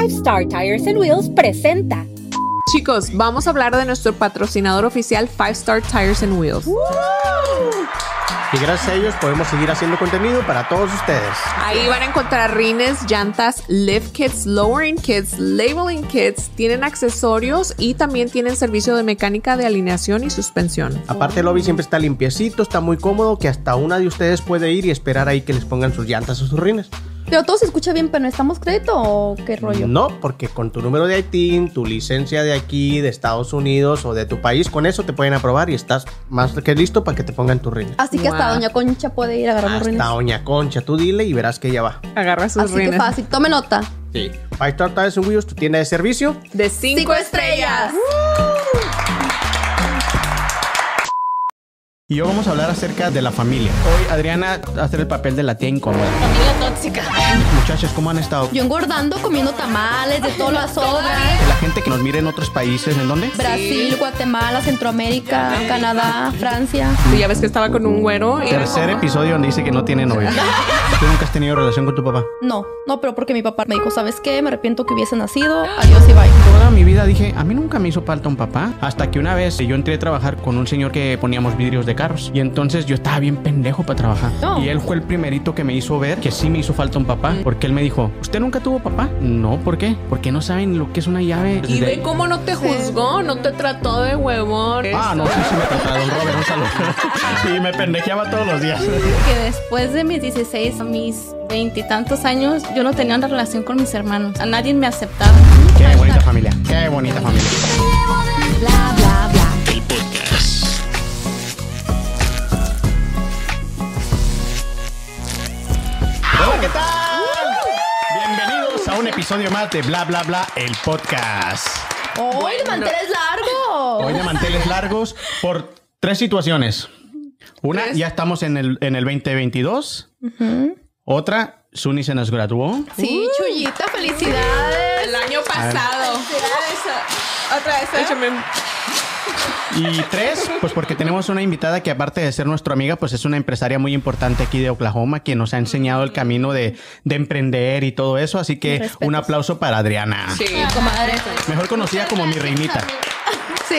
Five Star Tires and Wheels presenta. Chicos, vamos a hablar de nuestro patrocinador oficial Five Star Tires and Wheels. Y gracias a ellos podemos seguir haciendo contenido para todos ustedes. Ahí van a encontrar rines, llantas, lift kits, lowering kits, labeling kits, tienen accesorios y también tienen servicio de mecánica de alineación y suspensión. Aparte el lobby siempre está limpiecito, está muy cómodo, que hasta una de ustedes puede ir y esperar ahí que les pongan sus llantas o sus rines. Pero todo se escucha bien, pero ¿necesitamos crédito o qué rollo? No, porque con tu número de ITIN, tu licencia de aquí, de Estados Unidos o de tu país, con eso te pueden aprobar y estás más que listo para que te pongan tus rines. Así que hasta. Doña Concha puede ir a agarrar los Hasta rines. Doña Concha, tú dile y verás que ella va. Agarra sus Así que rines. fácil. Tome nota. Sí. Five Star Tires and Wheels, tu tienda de servicio. De cinco, Cinco estrellas. Y hoy vamos a hablar acerca de la familia. Hoy Adriana va a hacer el papel de la tía incómoda. Familia tóxica. Muchachos, ¿cómo han estado? Yo engordando, comiendo tamales de todas las sobras. La gente que nos mire en otros países, ¿en dónde? Brasil, Guatemala, Centroamérica, Canadá, Francia. Sí, ya ves que estaba con un güero. y- Tercer episodio donde dice que no tiene novia. ¿Tú nunca has tenido relación con tu papá? No, no, pero porque mi papá me dijo, ¿sabes qué? Me arrepiento que hubiese nacido. Adiós y bye. Toda mi vida dije, a mí nunca me hizo falta un papá. Hasta que una vez yo entré a trabajar con un señor que poníamos vidrios de carros. Y entonces yo estaba bien pendejo para trabajar. No. Y él fue el primerito que me hizo ver que sí me hizo falta un papá. Porque él me dijo, ¿usted nunca tuvo papá? No, ¿por qué? Porque no saben lo que es una llave. Y de- ve cómo no te juzgó, no te trató de huevón. Ah, no, sí, sí me trataba, don Robert, un saludo. Sí, me pendejeaba todos los días. que después de mis 16 a mis veintitantos años, yo no tenía una relación con mis hermanos. A nadie me aceptaba. Qué bonita familia, qué bonita familia. Bla, bla, bla. ¿Qué tal? Bienvenidos a un episodio más de Bla Bla Bla, el podcast. ¡Hoy el mantel es largo! Hoy de manteles largos por tres situaciones. Una, Tres. ya estamos en el, en el 2022. Otra, Suni se nos graduó. Sí, Chuyita, felicidades. El año pasado. Otra vez. Échame. Y tres, pues porque tenemos una invitada que aparte de ser nuestra amiga, pues es una empresaria muy importante aquí de Oklahoma, que nos ha enseñado el camino de, de emprender y todo eso. Así que un aplauso para Adriana. Sí. Comadre. Mejor conocida como mi reinita. Sí.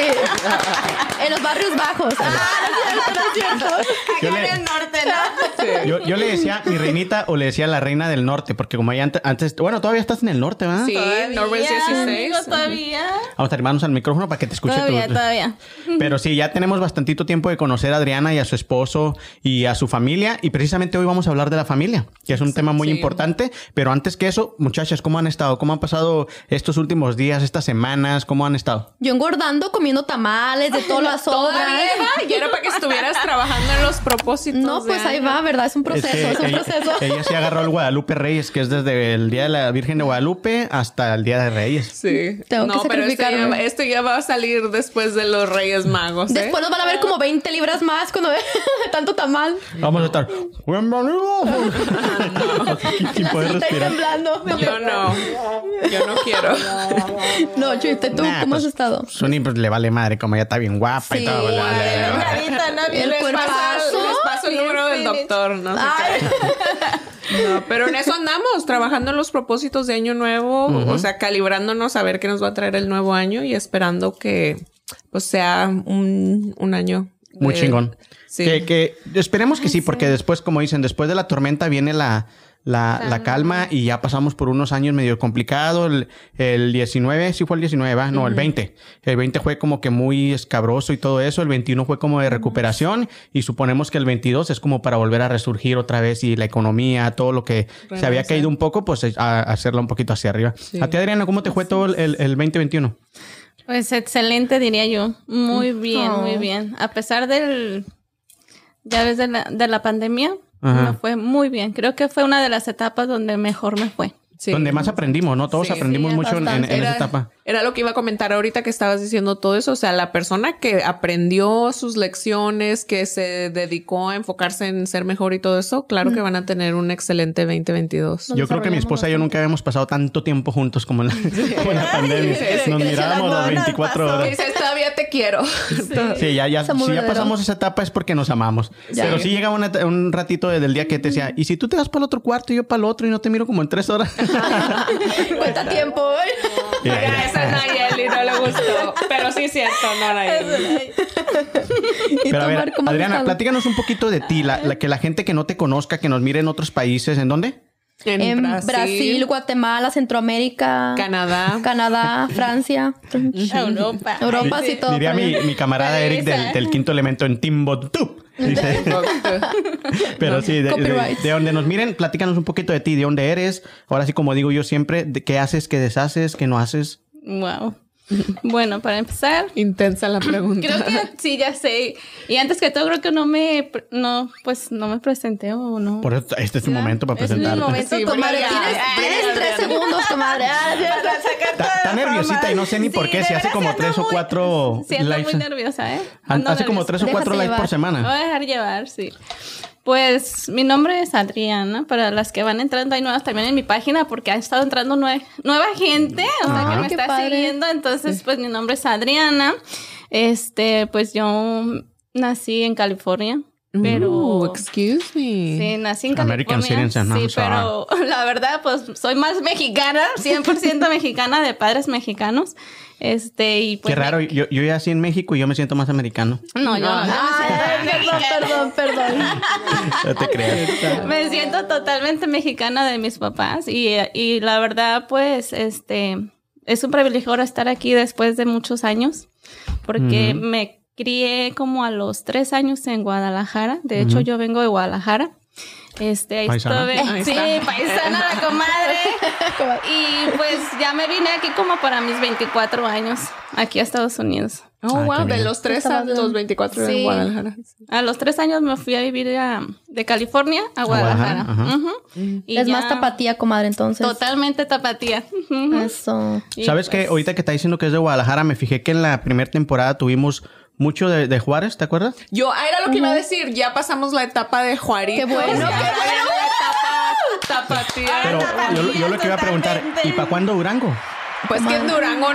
en los barrios bajos. Ah, no es cierto, no es cierto. Yo le, yo, yo le decía mi reinita o le decía la reina del norte, porque como ella antes, antes- bueno, todavía estás en el norte, ¿verdad? Sí, Norwest 16. todavía. Vamos a arrimarnos al micrófono para que te escuche Todavía, tu- todavía. Pero sí, ya tenemos bastantito tiempo de conocer a Adriana y a su esposo y a su familia. Y precisamente hoy vamos a hablar de la familia, que es un tema muy sí. importante. Pero antes que eso, muchachas, ¿cómo han estado? ¿Cómo han pasado estos últimos días, estas semanas? ¿Cómo han estado? Yo engordando, comiendo tamales de todas las. Todavía y era para que estuvieras trabajando en los propósitos. No, pues ahí va, ¿verdad? Es un proceso, Es que es un ella, proceso. ella sí agarró el Guadalupe Reyes, que es desde el Día de la Virgen de Guadalupe hasta el Día de Reyes. Sí. Tengo no, que pero esto ya, esto ya va a salir después de los Reyes Magos. ¿eh? Después nos van a ver como 20 libras más cuando tanto tamal. Vamos a estar. ¡Bienvenido! Sin poder respirar. temblando. Yo no. Yo no quiero. No, Chuyita, ¿tú Nah, cómo pues, has estado? Sony pues le vale madre, como ella está bien guapa y todo. vale- vale. No El les cuerpazo. paso, les paso el número del doctor, ¿no? Pero en eso andamos, trabajando en los propósitos de año nuevo, o sea, calibrándonos a ver qué nos va a traer el nuevo año y esperando que pues sea un, un año Muy de- chingón. Sí. Que, que esperemos que sí, porque después, como dicen, después de la tormenta viene la, la, la calma y ya pasamos por unos años medio complicado. El, el 19, sí fue el 19, ¿va? No, el 20. El 20 fue como que muy escabroso y todo eso. El 21 fue como de recuperación y suponemos que el 22 es como para volver a resurgir otra vez y la economía, todo lo que se había caído un poco, pues a, a hacerla un poquito hacia arriba. A ti, Adriana, ¿cómo te fue todo el, el, el 2021? Pues excelente, diría yo. Muy bien, Oh. muy bien. A pesar del. Ya ves de la, de la pandemia, Ajá. me fue muy bien. Creo que fue una de las etapas donde mejor me fue. Sí. Donde más aprendimos, ¿no? Todos Sí. aprendimos Sí, mucho en, en- esa Era- etapa. Era lo que iba a comentar ahorita que estabas diciendo todo eso. O sea, la persona que aprendió sus lecciones, que se dedicó a enfocarse en ser mejor y todo eso, claro que van a tener un excelente 2022. Yo creo que mi esposa y yo nunca habíamos pasado tanto tiempo juntos como en la, como en la pandemia. Nos mirábamos las 24 horas. Dices, todavía te quiero. Sí, ya, ya, si ya pasamos esa etapa es porque nos amamos. Ya. Pero sí llegaba una- un ratito desde el día que te decía, ¿y si tú te vas para el otro cuarto y yo para el otro y no te miro como en tres horas? Cuenta tiempo. Y ahí- Nayeli, no le gustó. Pero sí es cierto, no Nayeli. ¿Y Pero a ver, Adriana, platícanos un poquito de ti, la, la- que la gente que no te conozca, que nos mire en otros países, ¿en dónde? En Brasil, Guatemala, Centroamérica, Canadá. Canadá, Francia, Europa. Europa, sí, todo. Diría mi, camarada Eric del, del quinto elemento en Timbuktu. Dice. Pero sí, de, de, donde nos miren, platícanos un poquito de ti, de dónde eres. Ahora sí, como digo yo siempre, de qué haces, qué deshaces, qué no haces. Wow. Bueno, para empezar, Intensa la pregunta. creo que sí, ya sé. Y antes que todo, creo que no me, no, pues no me presenté o no. Por eso este es tu momento para Es mi presentarte. momento, Sí, Comadre, Ya, tienes, tres segundos, comadre. Ah. Está, nerviosita y no sé ni por qué, si hace como tres o cuatro Siento lives. muy nerviosa, ¿eh? Hace como tres o cuatro lives por semana. voy a dejar llevar, sí. Pues mi nombre es Adriana, para las que van entrando, hay nuevas también en mi página porque ha estado entrando nue- nueva gente, o sea, que me está padre. siguiendo, entonces pues mi nombre es Adriana. Este, pues yo nací en California, pero Uh, excuse me. Sí, nací en American California. sí, pero la verdad, pues soy más mexicana, 100% mexicana, de padres mexicanos. Este, y pues. Qué raro, yo, yo ya así en México y yo me siento más americano. No, yo no, Ay, perdón, perdón, perdón. No te creas. me siento totalmente mexicana de mis papás. Y, y la verdad, pues, este. Es un privilegio ahora estar aquí después de muchos años. Porque me crié como a los tres años en Guadalajara. De hecho, yo vengo de Guadalajara. Este, ahí Paisana. estuve. Ahí Sí, paisana la comadre. Y pues ya me vine aquí como para mis 24 años, aquí a Estados Unidos. Oh, Ah, wow, de bien. los 3 a los 24 Sí. en Guadalajara. A los tres años me fui a vivir a- de California a Guadalajara. Y Es ya más tapatía, comadre, entonces. Totalmente tapatía. Eso. Y ¿Sabes pues, qué? Ahorita que está diciendo que es de Guadalajara, me fijé que en la primera temporada tuvimos mucho de, de Juárez, ¿te acuerdas? Yo, ah, era lo que iba a decir. Ya pasamos la etapa de Juárez. Qué bueno, qué La etapa tapatía. Pero yo, yo lo que iba a preguntar. ¿y para cuándo Durango? Pues que en Durango,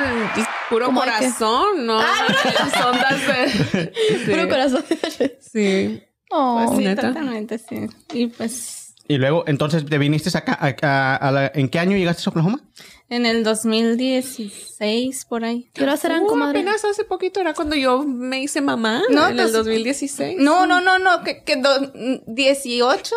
puro ¿Cómo hay que? corazón, ¿no? Las ondas de... Puro Sí. corazón. Sí. Oh. pues sí, totalmente, sí. Y pues Y luego, entonces, ¿te viniste acá? a- a- a la- ¿En qué año llegaste a Oklahoma? en el 2016, por ahí. ¿Qué horas eran, Uh, comadre? apenas hace poquito era cuando yo me hice mamá. No, en el pues- 2016. No, no, no, no, que, que do- 18,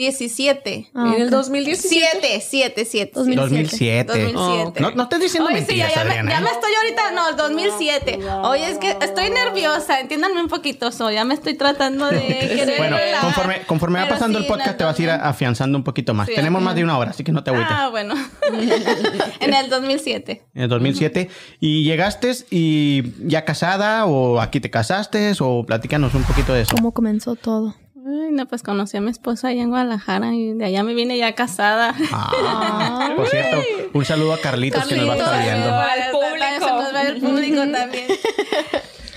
17. Ah, en el ok. 2017. 7, 7, 7. 2007. 2007. 2007. No, no estés diciendo Oye, sí, ya, mentiras, ya me, Adriana. ya ¿eh? me estoy ahorita, no, el 2007. Oye, es que estoy nerviosa, entiéndanme un poquito, so, ya me estoy tratando de querer Bueno, relajar. conforme, conforme va pasando sí, el podcast, te vas a ir 2000. afianzando un poquito más. Sí, Tenemos más de una hora, así que no te agüites. Ah, bueno. en el 2007. En el 2007. ¿Y llegaste y ya casada o aquí te casaste o platícanos un poquito de eso? ¿Cómo comenzó todo? Ay, no, pues conocí a mi esposa allá en Guadalajara y de allá me vine ya casada. Ah, por cierto, un saludo a Carlitos, que nos va a estar Carlitos, viendo. Al público. Se nos va el público también.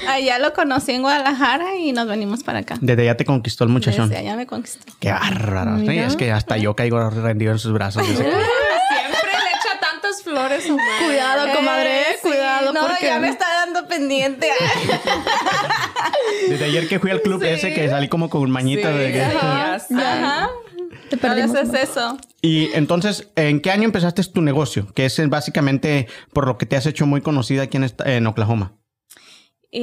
Allá lo conocí en Guadalajara y nos venimos para acá. Desde allá te conquistó el muchachón. Desde allá me conquistó. Qué bárbaro. Sí, es que hasta yo caigo rendido en sus brazos. Siempre le echa tantas flores. Cuidado, comadre, Eh, sí, cuidado, No, porque... ya me está dando pendiente. Desde ayer que fui al club ese que salí como con un mañito Sí, de que- ya sé. Ajá. Te perdimos. veces eso. Y entonces, ¿en qué año empezaste tu negocio? Que es eh, básicamente por lo que te has hecho muy conocida aquí en, esta- en Oklahoma.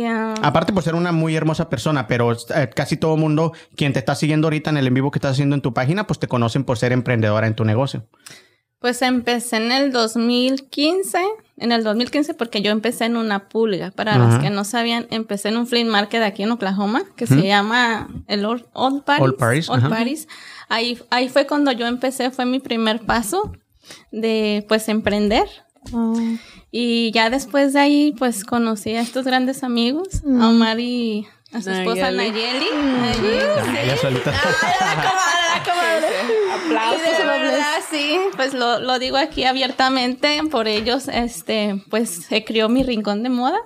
Ah, Aparte por ser una muy hermosa persona, pero eh, casi todo el mundo quien te está siguiendo ahorita en el en vivo que estás haciendo en tu página, pues te conocen por ser emprendedora en tu negocio. Pues empecé en el 2015, en el 2015 porque yo empecé en una pulga. Para Ajá. los que no sabían, empecé en un flea market aquí en Oklahoma que se llama el Old, Old Paris. Old Paris, Old. Paris. Ahí, ahí fue cuando yo empecé, fue mi primer paso de pues emprender. Oh. Y ya después de ahí, pues conocí a estos grandes amigos, a Omar y a su esposa Nayeli. Ella solita. La Y de verdad, sí, pues lo, lo digo aquí abiertamente, por ellos, este, pues se crió mi rincón de moda.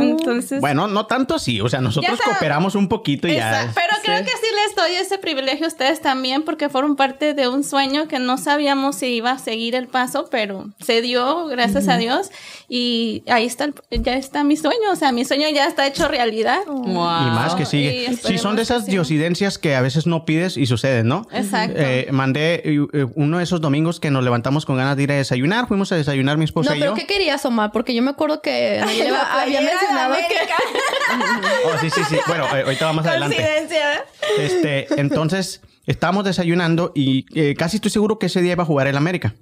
Entonces, Bueno, no tanto así. O sea, nosotros cooperamos un poquito y ya. Pero creo que sí les doy ese privilegio a ustedes también porque fueron parte de un sueño que no sabíamos si iba a seguir el paso, pero se dio, gracias a Dios. Y ahí está, el- ya está mi sueño. O sea, mi sueño ya está hecho realidad. Wow. Y más que sigue. Sí, son de esas que diosidencias que a veces no pides y suceden, ¿no? Exacto. Eh, mandé eh, uno de esos domingos que nos levantamos con ganas de ir a desayunar. Fuimos a desayunar mi esposa No, y pero yo. ¿qué querías, Omar? Porque yo me acuerdo que había mencionado que... Oh, sí, sí, sí. Bueno, eh, ahorita vamos adelante. Este, entonces, estábamos desayunando y eh, casi estoy seguro que ese día iba a jugar el América.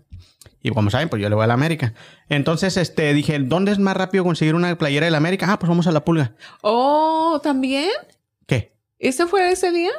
Y como saben, pues yo le voy al América. Entonces, este, dije, ¿dónde es más rápido conseguir una playera del América? Ah, pues vamos a la pulga. Oh, ¿también? ¿Qué? ¿Ese fue ese día?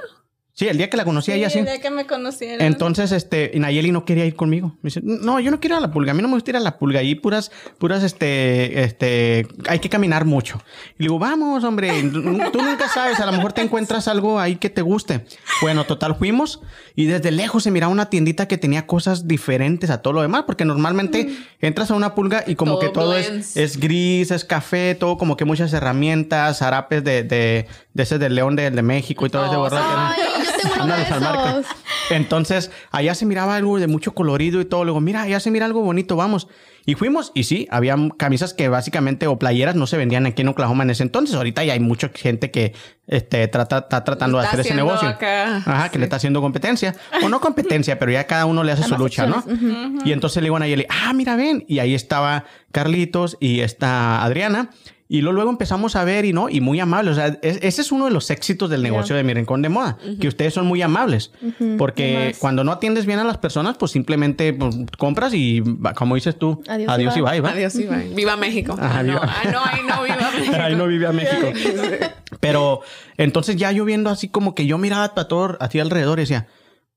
Sí, el día que la conocí a ella, sí. el día que me conocieron. Entonces, este, Nayeli no quería ir conmigo. Me dice, no, yo no quiero ir a la pulga. A mí no me gusta ir a la pulga. Ahí puras, puras, este, este, hay que caminar mucho. Y le digo, vamos, hombre, tú nunca sabes, a lo mejor te encuentras algo ahí que te guste. Bueno, total, fuimos y desde lejos se miraba una tiendita que tenía cosas diferentes a todo lo demás, porque normalmente entras a una pulga y como Todo que todo es, es gris, es café, todo como que muchas herramientas, zarapes de, de, de ese del León de, de México y todo ese Oh, borracho. Tengo uno de esos. Entonces, allá se miraba algo de mucho colorido y todo. Luego, mira, allá se mira algo bonito, vamos. Y fuimos, y sí, había camisas que básicamente, o playeras, no se vendían aquí en Oklahoma en ese entonces. Ahorita ya hay mucha gente que este, trata, está tratando de Está hacer ese negocio. acá, Ajá, que le está haciendo competencia. O no competencia, pero ya cada uno le hace su lucha, ¿no? Y entonces le digo a Nayeli, ah, mira, ven. Y ahí estaba Carlitos y está Adriana. Y luego, luego empezamos a ver y no, y muy amables. O sea, es- ese es uno de los éxitos del negocio de Mi Rincón de Moda, que ustedes son muy amables. Porque cuando no atiendes bien a las personas, pues simplemente pues, compras y, como dices tú, adiós, Adiós y y bye. bye, ¿va? Adiós, Iván. Viva México. Ah, no, ah, no, ahí no, viva México. Ay, no vive a México. Pero entonces ya yo viendo así como que yo miraba para todo hacia alrededor y decía,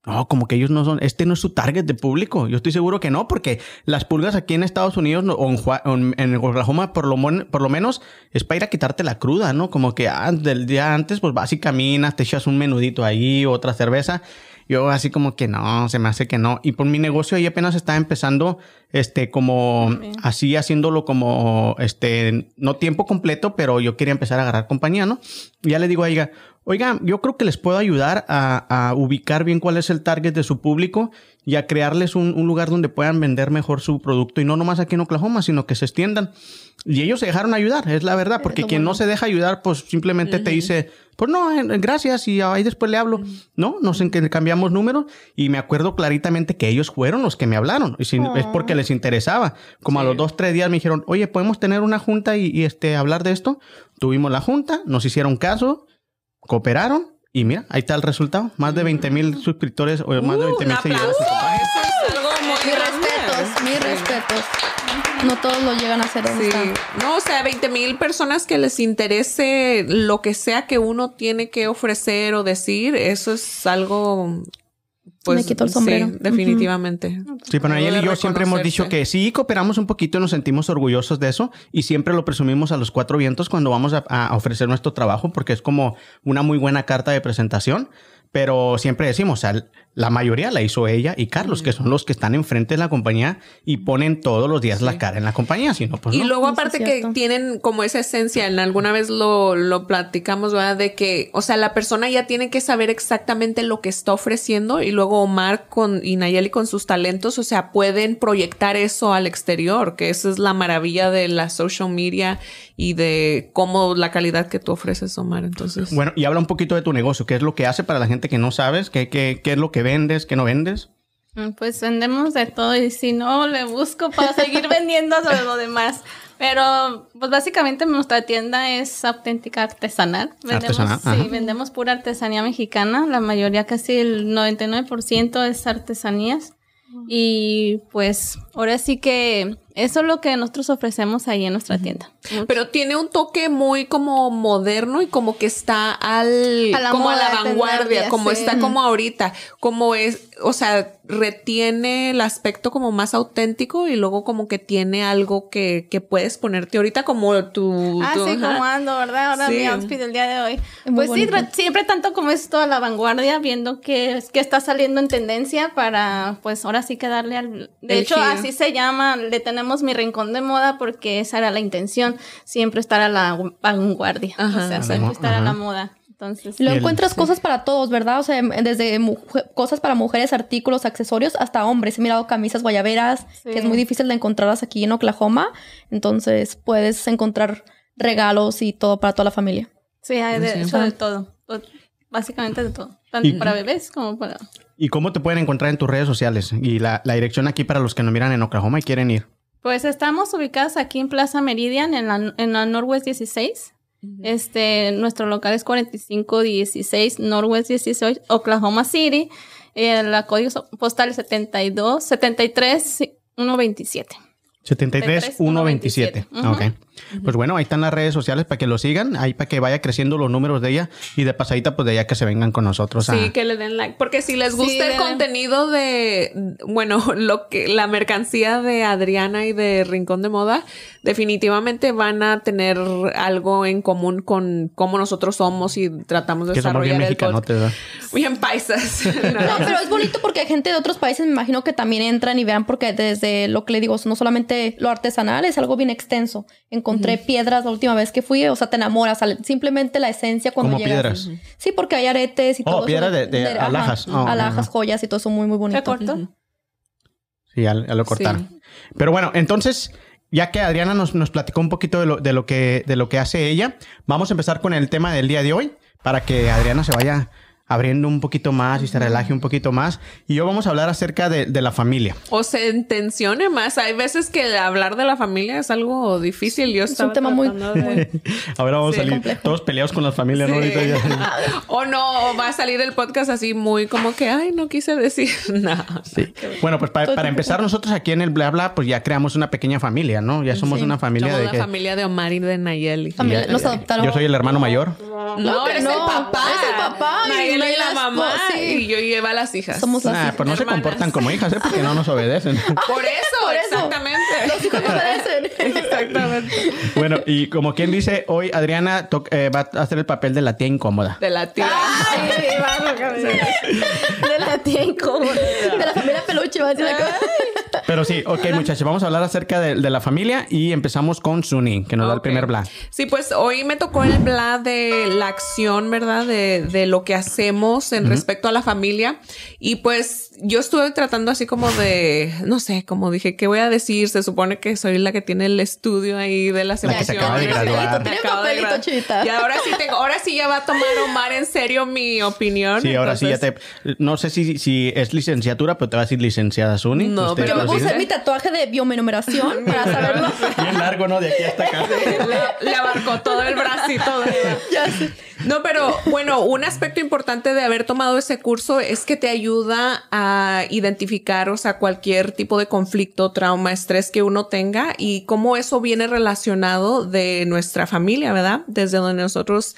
no, como que ellos no son, este no es su target de público. Yo estoy seguro que no, porque las pulgas aquí en Estados Unidos no- o en, en, Oklahoma por lo, mon- por lo menos es para ir a quitarte la cruda, ¿no? Como que ah, del día antes pues vas y caminas, te echas un menudito ahí, otra cerveza. Yo así como que no, se me hace que no. Y por mi negocio ahí apenas estaba empezando, este, como así haciéndolo como, este, no tiempo completo, pero yo quería empezar a agarrar compañía, ¿no? Y ya le digo a ella, oiga, yo creo que les puedo ayudar a, a ubicar bien cuál es el target de su público y a crearles un, un lugar donde puedan vender mejor su producto y no nomás aquí en Oklahoma, sino que se extiendan. Y ellos se dejaron ayudar, es la verdad, porque quien no se deja ayudar, pues simplemente te dice, pues no, eh, gracias y ahí después le hablo. No, no sé en qué cambiamos números y me acuerdo claritamente que ellos fueron los que me hablaron y si- es porque les interesaba. Como a los dos, tres días me dijeron, oye, ¿podemos tener una junta y, y, este, hablar de esto? Tuvimos la junta, nos hicieron caso, cooperaron y mira, ahí está el resultado. Más de 20 mil suscriptores o más de Uh, 20 un mil seguidores. Eso es algo muy Mis respetos, mis respetos. No todos lo llegan a hacer. Sí. No, o sea, 20 mil personas que les interese lo que sea que uno tiene que ofrecer o decir, eso es algo. Pues, Me quito el sombrero. Sí, definitivamente. Sí, pero Nayeli y yo siempre hemos dicho que sí cooperamos un poquito y nos sentimos orgullosos de eso y siempre lo presumimos a los cuatro vientos cuando vamos a, a ofrecer nuestro trabajo porque es como una muy buena carta de presentación. Pero siempre decimos, o sea, la mayoría la hizo ella y Carlos, que son los que están enfrente de la compañía y ponen todos los días la cara en la compañía, si no, pues Y no. luego aparte que tienen como esa esencia, en alguna vez lo, lo platicamos, ¿verdad? De que, o sea, la persona ya tiene que saber exactamente lo que está ofreciendo y luego Omar con, y Nayeli con sus talentos, o sea, pueden proyectar eso al exterior, que esa es la maravilla de la social media y de cómo la calidad que tú ofreces, Omar. Entonces, Bueno, y habla un poquito de tu negocio, qué es lo que hace para la gente que no sabes, qué, qué, qué es lo que vendes, qué no vendes. Mm, Pues vendemos de todo y si no, le busco para seguir vendiendo sobre lo demás. Pero, pues básicamente nuestra tienda es auténtica artesanal. Vendemos, Artesanal, ajá. sí, vendemos pura artesanía mexicana. La mayoría, casi el 99% es artesanías. Y pues ahora sí que Eso es lo que nosotros ofrecemos ahí en nuestra tienda. Pero tiene un toque muy como moderno y como que está al A la como a la vanguardia, como sí. está como ahorita, como es, o sea, retiene el aspecto como más auténtico y luego como que tiene algo que, que puedes ponerte ahorita como tu, Ah, tu- sí, ajá. como ando, ¿verdad? Ahora Sí. mi outfit del día de hoy. Muy Pues sí, bonito. siempre tanto como es toda la vanguardia, viendo que, que está saliendo en tendencia para, pues ahora sí que darle al... De El hecho, giro. así se llama, le tenemos mi rincón de moda porque esa era la intención, siempre estar a la vanguardia. Ajá. o sea, siempre estar a la moda. Entonces, Lo encuentras sí. cosas para todos, ¿verdad? O sea, em- desde mujer- cosas para mujeres, artículos, accesorios, hasta hombres. He mirado camisas guayaberas, Sí. que es muy difícil de encontrarlas aquí en Oklahoma. Entonces puedes encontrar regalos y todo para toda la familia. sí, hay de, Sí. hecho de todo. To- Básicamente de todo. Tanto Y- para bebés como para... ¿Y cómo te pueden encontrar en tus redes sociales? Y la, la dirección aquí para los que nos miran en Oklahoma y quieren ir. Pues estamos ubicadas aquí en Plaza Meridian, en la, en la Northwest 16. Este, nuestro local es 4516 Northwest 16, Oklahoma City. El la código postal es 72 73 127. 73 127. Ujú. Ok. Pues bueno, ahí están las redes sociales para que lo sigan, ahí para que vaya creciendo los números de ella y de pasadita, pues de allá que se vengan con nosotros. a- Sí, que le den like. Porque si les gusta Sí, el contenido de, bueno, lo que, la mercancía de Adriana y de Rincón de Moda, definitivamente van a tener algo en común con cómo nosotros somos y tratamos de que somos bien desarrollar el podcast. mexicanotes, ¿verdad? Bien paisas. No, pero es bonito porque hay gente de otros países, me imagino que también entran y vean, porque desde lo que le digo, no solamente lo artesanal, es algo bien extenso. Encontré piedras la última vez que fui, o sea, te enamoras, simplemente la esencia cuando ¿Cómo llegas. piedras? Sí, porque hay aretes y Oh, todo. eso piedras de- de ajá, alhajas. Oh, alhajas, joyas y todo eso muy, muy bonito. ¿Qué corto? Sí, ya, ya lo cortaron. Pero bueno, entonces, ya que Adriana nos, nos platicó un poquito de lo, de, lo que, de lo que hace ella, vamos a empezar con el tema del día de hoy para que Adriana se vaya abriendo un poquito más y se relaje un poquito más. Y hoy vamos a hablar acerca de, de la familia. O se intencione más. Hay veces que hablar de la familia es algo difícil. Yo Es un tema muy- de- Ahora vamos Sí, a salir complejo. todos peleados con las familias, ¿no? Sí. Ahorita ya- o no, o va a salir el podcast así muy como que, ay, no quise decir nada. Sí. Bueno, pues pa- para, empezar, nosotros aquí en el Bla Bla, pues ya creamos una pequeña familia, ¿no? Ya somos Sí. una familia Somos de la que- familia de Omar y de Nayeli. Familia, ya- nos adoptaron. Yo soy el hermano mayor. No, que eres no, el papá. es el papá Nayeli y la mamá. sí. Y yo lleva a las hijas. Somos las Nah, hijas. pues no se comportan como hijas, ¿eh? Porque no nos obedecen. Por eso, Por eso. exactamente. Los hijos no obedecen. exactamente. bueno, y como quien dice, hoy Adriana to- eh, va a hacer el papel de la tía incómoda. De la tía. Ay, de la tía incómoda. De la familia peluche, va a decir la cosa. Pero sí, ok, muchachos, vamos a hablar acerca de, de la familia y empezamos con Suni, que nos da el primer bla. Sí, pues hoy me tocó el bla de la acción, ¿verdad? De, de lo que hacemos en respecto a la familia. Y pues yo estuve tratando así como de, no sé, como dije, ¿qué voy a decir? Se supone que soy la que tiene el estudio ahí de las La que se emociones. acaba de graduar. Tiene papelito, chivita. Y ahora sí tengo, ahora sí ya va a tomar Omar en serio mi opinión. Sí, ahora sí ya te... No sé si, si es licenciatura, pero te va a decir licenciada Suni. No, Usted pero Yo me dice. mi tatuaje de biomenumeración para saberlo. Bien largo, ¿no? De aquí hasta acá. le, le abarcó todo el bracito de Ya sé. No, pero bueno, un aspecto importante de haber tomado ese curso es que te ayuda a identificar, o sea, cualquier tipo de conflicto, trauma, estrés que uno tenga y cómo eso viene relacionado de nuestra familia, ¿verdad? Desde donde nosotros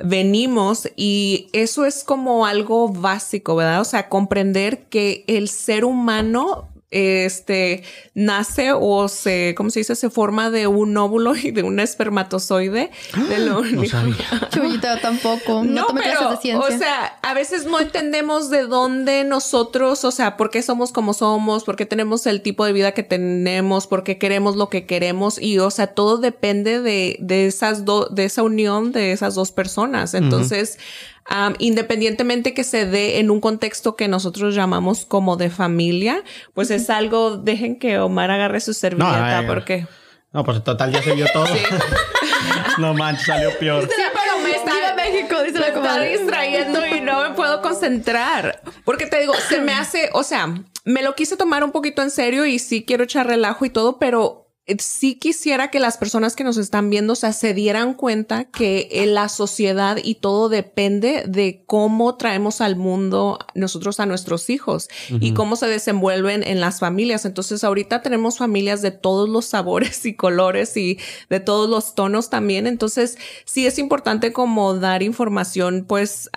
venimos y eso es como algo básico, ¿verdad? O sea, comprender que el ser humano este nace o se, ¿cómo se dice? Se forma de un óvulo y de un espermatozoide. De lo No sabía. Chuyita, tampoco. No, no, tomé clases pero, de ciencia. o sea, a veces no entendemos de dónde nosotros, o sea, por qué somos como somos, por qué tenemos el tipo de vida que tenemos, por qué queremos lo que queremos y, o sea, todo depende de, de esas dos, de esa unión de esas dos personas. Entonces, am, independientemente que se dé en un contexto que nosotros llamamos como de familia, pues es algo, dejen que Omar agarre su servilleta ay, porque... No, pues en total ya se vio todo. no manches, salió peor. Sí, me está, Viva México, dice la me está comadre. distrayendo y no me puedo concentrar. Porque te digo, se me hace, o sea, me lo quise tomar un poquito en serio y sí quiero echar relajo y todo, pero sí quisiera que las personas que nos están viendo se dieran cuenta que en la sociedad y todo depende de cómo traemos al mundo nosotros a nuestros hijos y cómo se desenvuelven en las familias. Entonces ahorita tenemos familias de todos los sabores y colores y de todos los tonos también. Entonces sí es importante como dar información pues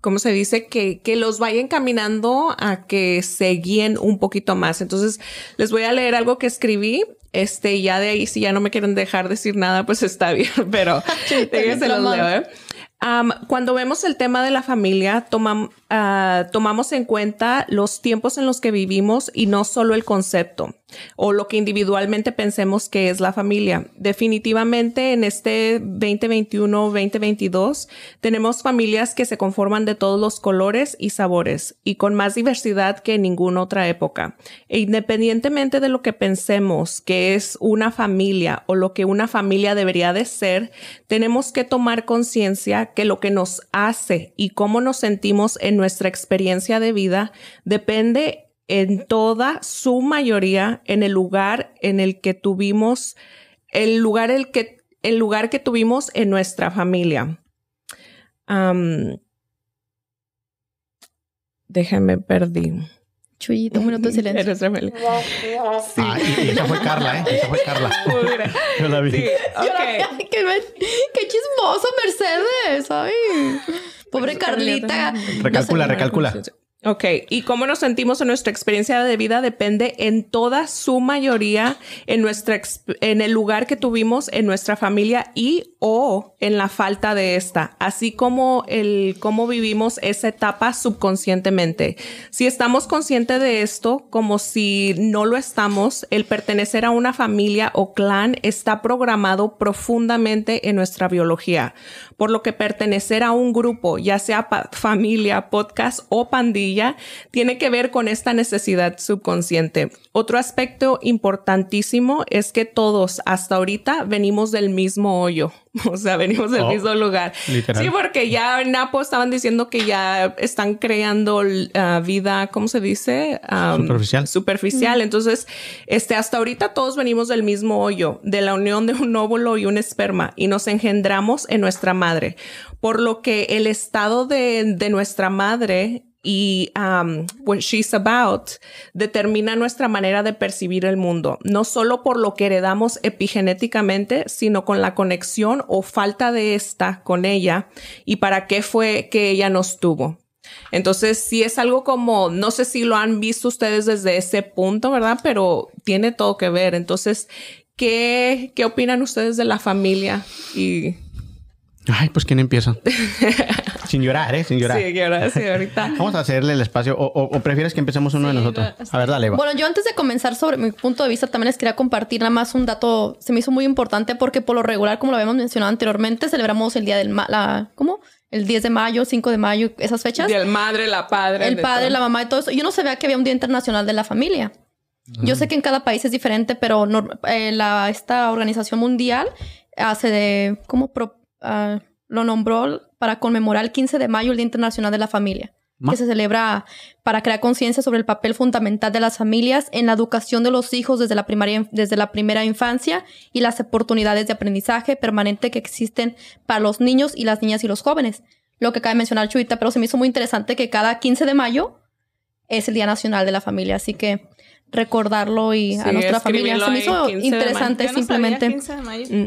¿cómo se dice? Que, que los vayan caminando a que se guíen un poquito más. Entonces, les voy a leer algo que escribí. Este, ya de ahí, si ya no me quieren dejar decir nada, pues está bien, pero déjense los leo, ¿eh? cuando vemos el tema de la familia, ah, tomamos en cuenta los tiempos en los que vivimos y no solo el concepto o lo que individualmente pensemos que es la familia. Definitivamente en este 2021-2022 tenemos familias que se conforman de todos los colores y sabores y con más diversidad que en ninguna otra época. E independientemente de lo que pensemos que es una familia o lo que una familia debería de ser, tenemos que tomar conciencia que lo que nos hace y cómo nos sentimos en nuestra experiencia de vida depende en toda su mayoría en el lugar en el que tuvimos, el lugar, el que, el lugar que tuvimos en nuestra familia. déjame perdí. Chuyito, un minuto de silencio. Eres sí. Ah, y esa fue Carla, ¿eh? Esa fue Carla. Yo la vi. Sí, okay. qué, qué, chismoso, Mercedes. Ay. Pobre Carlita. Recalcula, recalcula. Ok, y cómo nos sentimos en nuestra experiencia de vida depende en toda su mayoría en nuestra en el lugar que tuvimos en nuestra familia y o en la falta de esta, así como el cómo vivimos esa etapa subconscientemente. Si estamos conscientes de esto, como si no lo estamos, el pertenecer a una familia o clan está programado profundamente en nuestra biología, por lo que pertenecer a un grupo, ya sea familia, podcast o pandilla, tiene que ver con esta necesidad subconsciente. Otro aspecto importantísimo es que todos hasta ahorita venimos del mismo hoyo. O sea, venimos del oh, mismo lugar. Sí, porque ya en Napo estaban diciendo que ya están creando uh, vida, ¿cómo se dice? superficial. Superficial. Entonces, este, hasta ahorita todos venimos del mismo hoyo, de la unión de un óvulo y un esperma, y nos engendramos en nuestra madre. Por lo que el estado de, de nuestra madre y um, what she's about determina nuestra manera de percibir el mundo, no solo por lo que heredamos epigenéticamente, sino con la conexión o falta de esta con ella y para qué fue que ella nos tuvo. Entonces, sí es algo como, no sé si lo han visto ustedes desde ese punto, ¿verdad? Pero tiene todo que ver. Entonces, ¿qué, qué opinan ustedes de la familia y Ay, pues ¿quién empieza? Sin llorar, ¿eh? Sin llorar. Sí, llorar, sí, ahorita. Vamos a hacerle el espacio. O, prefieres que empecemos uno de nosotros? A ver, dale, va. Bueno, yo antes de comenzar sobre mi punto de vista, también les quería compartir nada más un dato. Se me hizo muy importante porque por lo regular, como lo habíamos mencionado anteriormente, celebramos el día del... la, ¿Cómo? El 10 de mayo, 5 de mayo, esas fechas. Y el madre, la padre. El padre, la mamá y todo eso. Yo no sabía que había un Día Internacional de la Familia. Yo sé que en cada país es diferente, pero eh, la, esta organización mundial hace de... ¿Cómo? Pro, ah, lo nombró para conmemorar el 15 de mayo el Día Internacional de la Familia, que se celebra para crear conciencia sobre el papel fundamental de las familias en la educación de los hijos desde la, primaria, desde la primera infancia y las oportunidades de aprendizaje permanente que existen para los niños y las niñas y los jóvenes. Lo que cabe mencionar Chuita, pero se me hizo muy interesante que cada 15 de mayo es el Día Nacional de la Familia, así que recordarlo y a nuestra familia. Se me hizo interesante simplemente.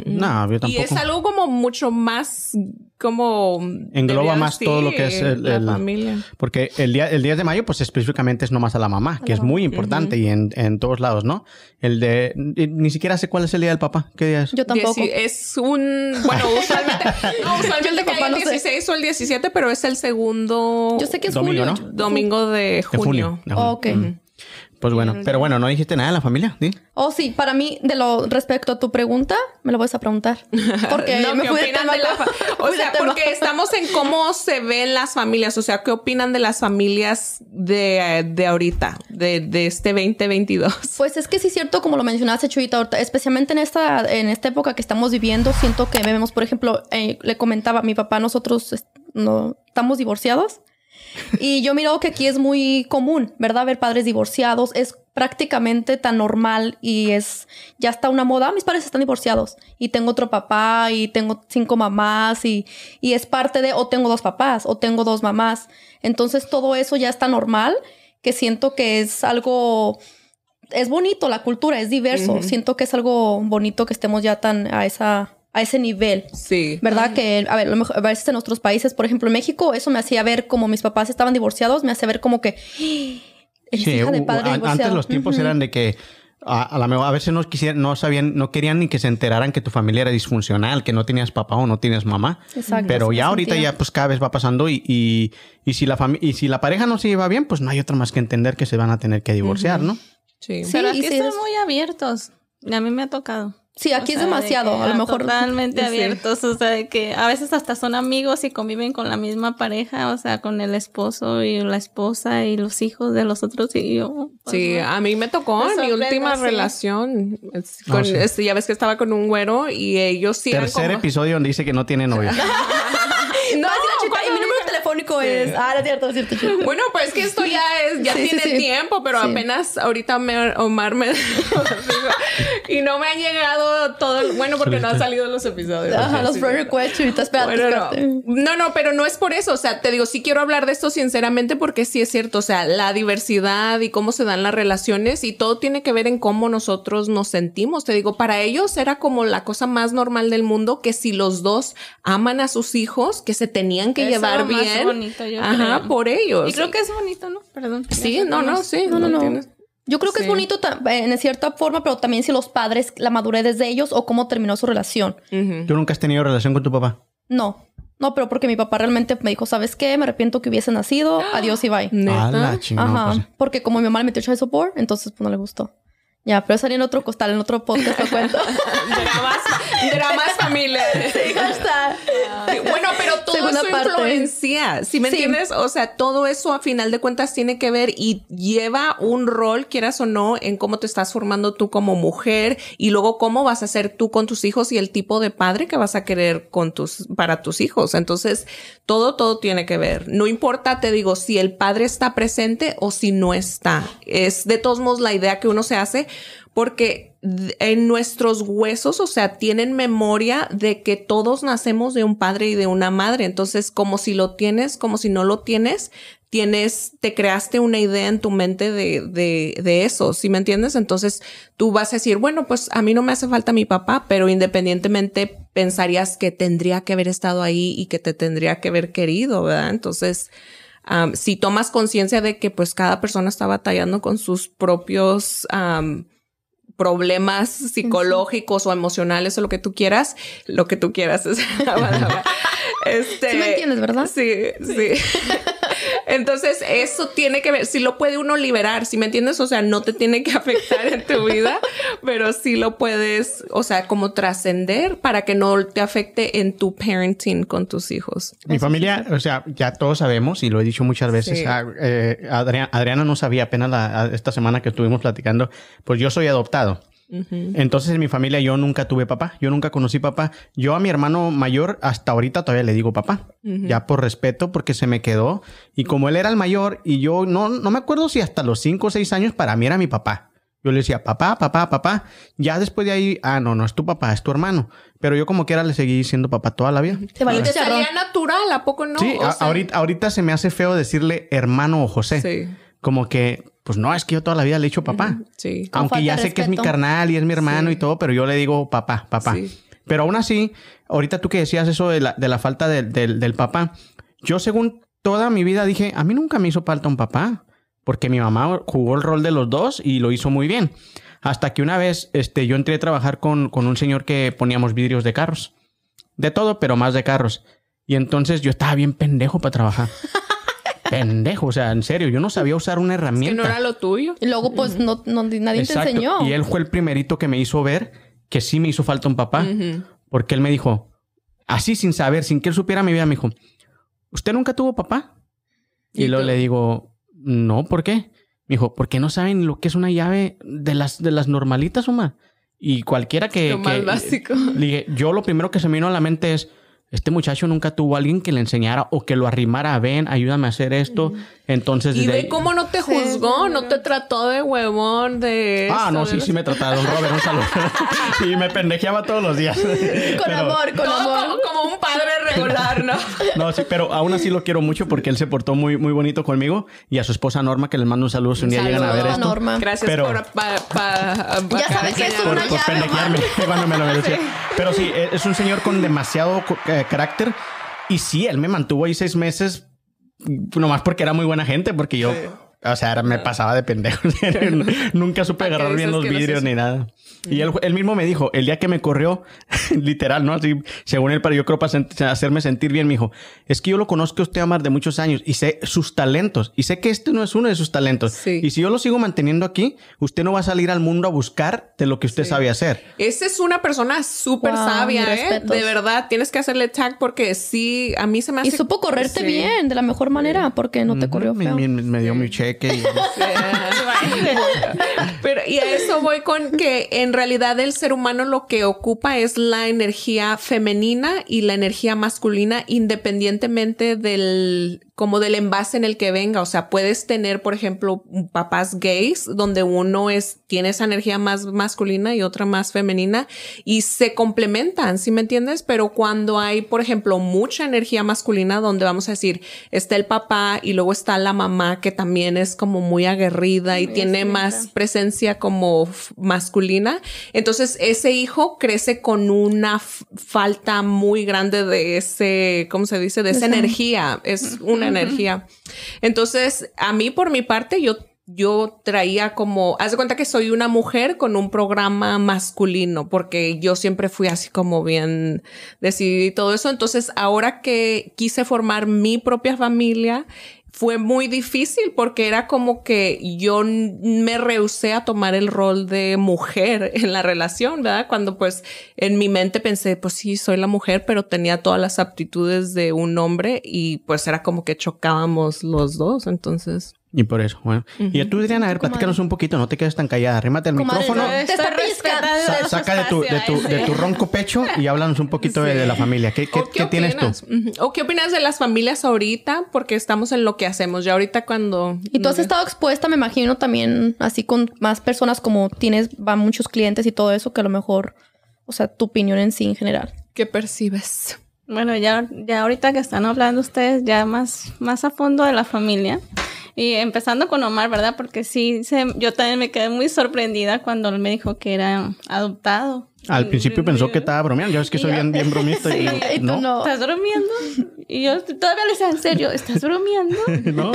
No, yo tampoco. Y es algo como mucho más como engloba más todo lo que es el, la familia. Porque el día el 10 de mayo pues específicamente es nomás a la mamá, que es muy importante y en, en, todos lados, ¿no? El de ni siquiera sé cuál es el día del papá. ¿Qué día es? Yo tampoco. es un bueno, usualmente no, usualmente el, el 16 o el 17, pero es el segundo Yo sé que es domingo, ¿no? Domingo de junio. De junio. ok. Pues bueno, pero bueno, no dijiste nada de la familia, ¿sí? Oh, sí, para mí, de lo respecto a tu pregunta, me lo voy a preguntar. Porque no, me fui de, tema la O sea, porque estamos en cómo se ven las familias. O sea, ¿qué opinan de las familias de, de ahorita, de, de, este 2022? Pues es que sí es cierto, como lo mencionaste, Chuyita, especialmente en esta, en esta época que estamos viviendo, siento que vemos, por ejemplo, eh, le comentaba a mi papá, nosotros no estamos divorciados. Y yo miro que aquí es muy común, ¿verdad? Ver padres divorciados. Es prácticamente tan normal y es ya está una moda. Mis padres están divorciados y tengo otro papá y tengo cinco mamás y, y es parte de o tengo dos papás o tengo dos mamás. Entonces todo eso ya está normal que siento que es algo es bonito la cultura, es diverso. Siento que es algo bonito que estemos ya tan a esa a ese nivel. Sí. ¿Verdad? Que, a ver, a lo mejor- a veces en otros países, por ejemplo, en México, eso me hacía ver como mis papás estaban divorciados, me hacía ver como que eres Sí, hija de padre divorciado. antes los tiempos eran de que a, a la mejor a veces no quisieran, no sabían, no querían ni que se enteraran que tu familia era disfuncional, que no tenías papá o no tienes mamá. Exacto, Pero ya ahorita sentía. ya pues cada vez va pasando y, y, y si la fami- y si la pareja no se lleva bien, pues no hay otra más que entender que se van a tener que divorciar, ¿no? Sí. Sí, Pero aquí sí, están es- muy abiertos. A mí me ha tocado. Sí, aquí O es sea, demasiado. A lo ah, mejor. Totalmente Sí. abiertos. O sea, de que a veces hasta son amigos y conviven con la misma pareja. O sea, con el esposo y la esposa y los hijos de los otros. Y yo. pues, Sí, a mí me tocó en mi última sí. relación. es- Ah, con- sí. este, ya ves que estaba con un güero y ellos sí eran Tercer como- episodio donde dice que no tiene novio. No, Va a decir la chica, y ¿cuándo mi número telefónico es. Ah, no es cierto, es cierto. Bueno, pues que esto ya es, ya Sí, sí, tiene sí. tiempo, pero Sí. apenas ahorita me, Omar me y no me han llegado todo, el- bueno, porque no han salido los episodios. Ajá, los Sí. friend requests. Ahorita, espérate, Bueno, no. no, no, pero no es por eso. O sea, te digo, sí quiero hablar de esto sinceramente porque sí es cierto. O sea, la diversidad y cómo se dan las relaciones y todo tiene que ver en cómo nosotros nos sentimos. Te digo, para ellos era como la cosa más normal del mundo que si los dos aman a sus hijos, que se tenían que Eso llevar es bien. bonito, yo Ajá, creo. por ellos. Y creo que es bonito, ¿no? Perdón. Sí, no, no, sí. No, no, no. tienes- Yo creo que Sí. es bonito en cierta forma, pero también si los padres, la madurez de ellos o cómo terminó su relación. ¿Tú nunca has tenido relación con tu papá? No, no, pero porque mi papá realmente me dijo, ¿sabes qué? Me arrepiento que hubiese nacido. Adiós y bye. ¿Neta? Ah, la chingada, Ajá, pues. porque como mi mamá le metió child support, entonces pues no le gustó. Ya, pero salí en otro costal, en otro podcast lo cuento. Dramas, dramas familiares. Sí, hashtag. Sí, Bueno, pero todo Segunda eso parte. influencia, ¿sí me Sí. entiendes? O sea, todo eso a final de cuentas tiene que ver y lleva un rol, quieras o no, en cómo te estás formando tú como mujer y luego cómo vas a ser tú con tus hijos y el tipo de padre que vas a querer con tus, para tus hijos. Entonces, todo, todo tiene que ver. No importa, te digo, si el padre está presente o si no está. Es de todos modos la idea que uno se hace porque en nuestros huesos, o sea, tienen memoria de que todos nacemos de un padre y de una madre. Entonces, como si lo tienes, como si no lo tienes, tienes, te creaste una idea en tu mente de, de, de eso, ¿sí me entiendes? Entonces, tú vas a decir, bueno, pues a mí no me hace falta mi papá, pero independientemente pensarías que tendría que haber estado ahí y que te tendría que haber querido, ¿verdad? Entonces, am, si tomas conciencia de que pues cada persona está batallando con sus propios problemas psicológicos o emocionales o lo que tú quieras, lo que tú quieras. es- este, Sí me entiendes, ¿verdad? Sí, sí. Entonces, eso tiene que ver, sí lo puede uno liberar, si me entiendes? O sea, no te tiene que afectar en tu vida, pero sí lo puedes, o sea, como trascender para que no te afecte en tu parenting con tus hijos. Mi familia, o sea, ya todos sabemos y lo he dicho muchas veces. Sí. ah, eh, Adriana, Adriana no sabía apenas la- esta semana que estuvimos platicando. Pues yo soy adoptado. Entonces en mi familia yo nunca tuve papá, yo nunca conocí papá. Yo a mi hermano mayor hasta ahorita todavía le digo papá, ya por respeto porque se me quedó. Y como él era el mayor y yo no, no me acuerdo si hasta los 5 o 6 años para mí era mi papá. Yo le decía papá, papá, papá. Ya después de ahí, ah, no, no es tu papá, es tu hermano. Pero yo como quiera le seguí diciendo papá toda la vida. Vale te salía natural, ¿a poco no? Sí, O a- sea, ahorita, ahorita se me hace feo decirle hermano o José. Sí. Como que, pues no, es que yo toda la vida le he dicho papá. Sí. Aunque ya de sé que es mi carnal y es mi hermano Sí. y todo, pero yo le digo papá, papá. Sí. Pero aún así, ahorita tú que decías eso de la, de la falta del- del- del papá, yo según toda mi vida dije, a mí nunca me hizo falta un papá, porque mi mamá jugó el rol de los dos y lo hizo muy bien. Hasta que una vez este, yo entré a trabajar con, con un señor que poníamos vidrios de carros. De todo, pero más de carros. Y entonces yo estaba bien pendejo para trabajar. pendejo, o sea, en serio, yo no sabía usar una Que herramienta. no era lo tuyo. Y luego, pues, no, no- nadie Exacto. te enseñó. Y él fue el primerito que me hizo ver que sí me hizo falta un papá. Porque él me dijo, así sin saber, sin que él supiera mi vida, me dijo, ¿usted nunca tuvo papá? Y, ¿Y luego tú? le digo, no, ¿por qué? Me dijo, porque no saben lo que es una llave de las, de las normalitas, Omar. Y cualquiera que... Lo más que- básico. Le dije, yo lo primero que se me vino a la mente es, este muchacho nunca tuvo a alguien que le enseñara o que lo arrimara, ven, ayúdame a hacer esto. Entonces, Y ve ahí- cómo no te juzgó, no te trató de huevón, de... Ah, esto, no, de sí, sí me trataba, don Robert, un saludo. y me pendejeaba todos los días. Con Pero- amor, con Todo amor. como, como un padre regular, ¿no? No, sí, pero aún así lo quiero mucho porque él se portó muy, muy bonito conmigo y a su esposa Norma, que les mando un saludo si un día llegan a ver esto. Norma. Gracias Pero- por... Pa, pa- Ya acá sabes que es enseñarme. una por, por llave, pendejearme cuando me lo merecía. Pero sí, e- es un señor con demasiado co- eh, carácter. Y sí, él me mantuvo ahí seis meses, nomás porque era muy buena gente, porque yo, o sea, era- me pasaba de pendejo. Nunca supe ¿Para qué agarrar bien los no vidrios sé ni nada. Y él, él mismo me dijo, el día que me corrió, literal, ¿no? Así, según él, para yo creo para sent- hacerme sentir bien, me dijo, es que yo lo conozco a usted, Amar, de muchos años y sé sus talentos. Y sé que este no es uno de sus talentos. Sí. Y si yo lo sigo manteniendo aquí, usted no va a salir al mundo a buscar de lo que usted sabe hacer. Esa es una persona súper Wow, sabia, ¿eh? De verdad, tienes que hacerle tag porque sí, a mí se me hace... Y supo correrte Sí. bien, de la mejor manera, porque no te corrió Me, feo. me- me dio mi cheque. Pero y a eso voy con que en realidad el ser humano lo que ocupa es la energía femenina y la energía masculina independientemente del como del envase en el que venga, o sea, puedes tener, por ejemplo, papás gays donde uno es tiene esa energía más masculina y otra más femenina y se complementan, ¿sí me entiendes? Pero cuando hay, por ejemplo, mucha energía masculina donde vamos a decir, está el papá y luego está la mamá que también es como muy aguerrida y tiene más presencia como masculina, entonces ese hijo crece con una falta muy grande de ese, ¿cómo se dice? De esa energía, es una energía. Entonces, a mí por mi parte, yo yo traía como, haz de cuenta que soy una mujer con un programa masculino, porque yo siempre fui así como bien decidida y todo eso. Entonces, ahora que quise formar mi propia familia, fue muy difícil porque era como que yo me rehusé a tomar el rol de mujer en la relación, ¿verdad? Cuando pues en mi mente pensé, pues sí, soy la mujer, pero tenía todas las aptitudes de un hombre y pues era como que chocábamos los dos, entonces... Y por eso, bueno. Y tú, Adriana, a ver, platícanos un poquito, no te quedes tan callada. Arrímate el Comadre, micrófono. no. Te está. Sa- saca de tu, de, tu, de tu ronco pecho y háblanos un poquito de, de la familia. ¿Qué, qué, ¿O qué tienes tú? opinas? Ujú. ¿O qué opinas de las familias ahorita? Porque estamos en lo que hacemos. Ya ahorita cuando... Y tú has estado expuesta, me imagino, también así con más personas como tienes, van muchos clientes y todo eso, que a lo mejor, o sea, tu opinión en sí en general. ¿Qué percibes? Bueno, ya, ya ahorita que están hablando ustedes ya más, más a fondo de la familia. Y empezando con Omar, ¿verdad? Porque sí, se- yo también me quedé muy sorprendida cuando él me dijo que era adoptado. Al principio pensó que estaba bromeando. Ya ves que soy bien, bien bromista. Y, Y tú no, no. ¿Estás bromeando? Y yo todavía le decía, en serio, ¿estás bromeando? no.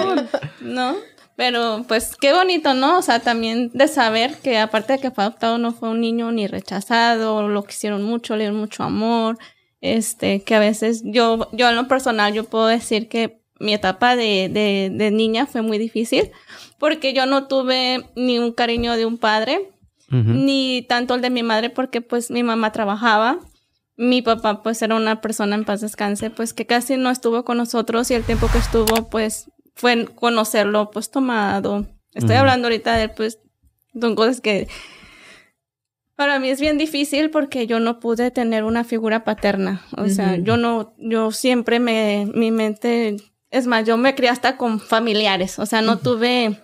¿No? Pero pues qué bonito, ¿no? O sea, también de saber que aparte de que fue adoptado no fue un niño ni rechazado, lo quisieron mucho, le dieron mucho amor, este, que a veces yo, yo en lo personal yo puedo decir que mi etapa de, de, de niña fue muy difícil porque yo no tuve ni un cariño de un padre, ni tanto el de mi madre porque pues mi mamá trabajaba. Mi papá pues era una persona en paz descanse pues que casi no estuvo con nosotros y el tiempo que estuvo pues fue conocerlo pues tomado. Estoy hablando ahorita de pues son cosas que para mí es bien difícil porque yo no pude tener una figura paterna. O sea, yo no, yo siempre me, mi mente, es más, yo me crié hasta con familiares. O sea, no tuve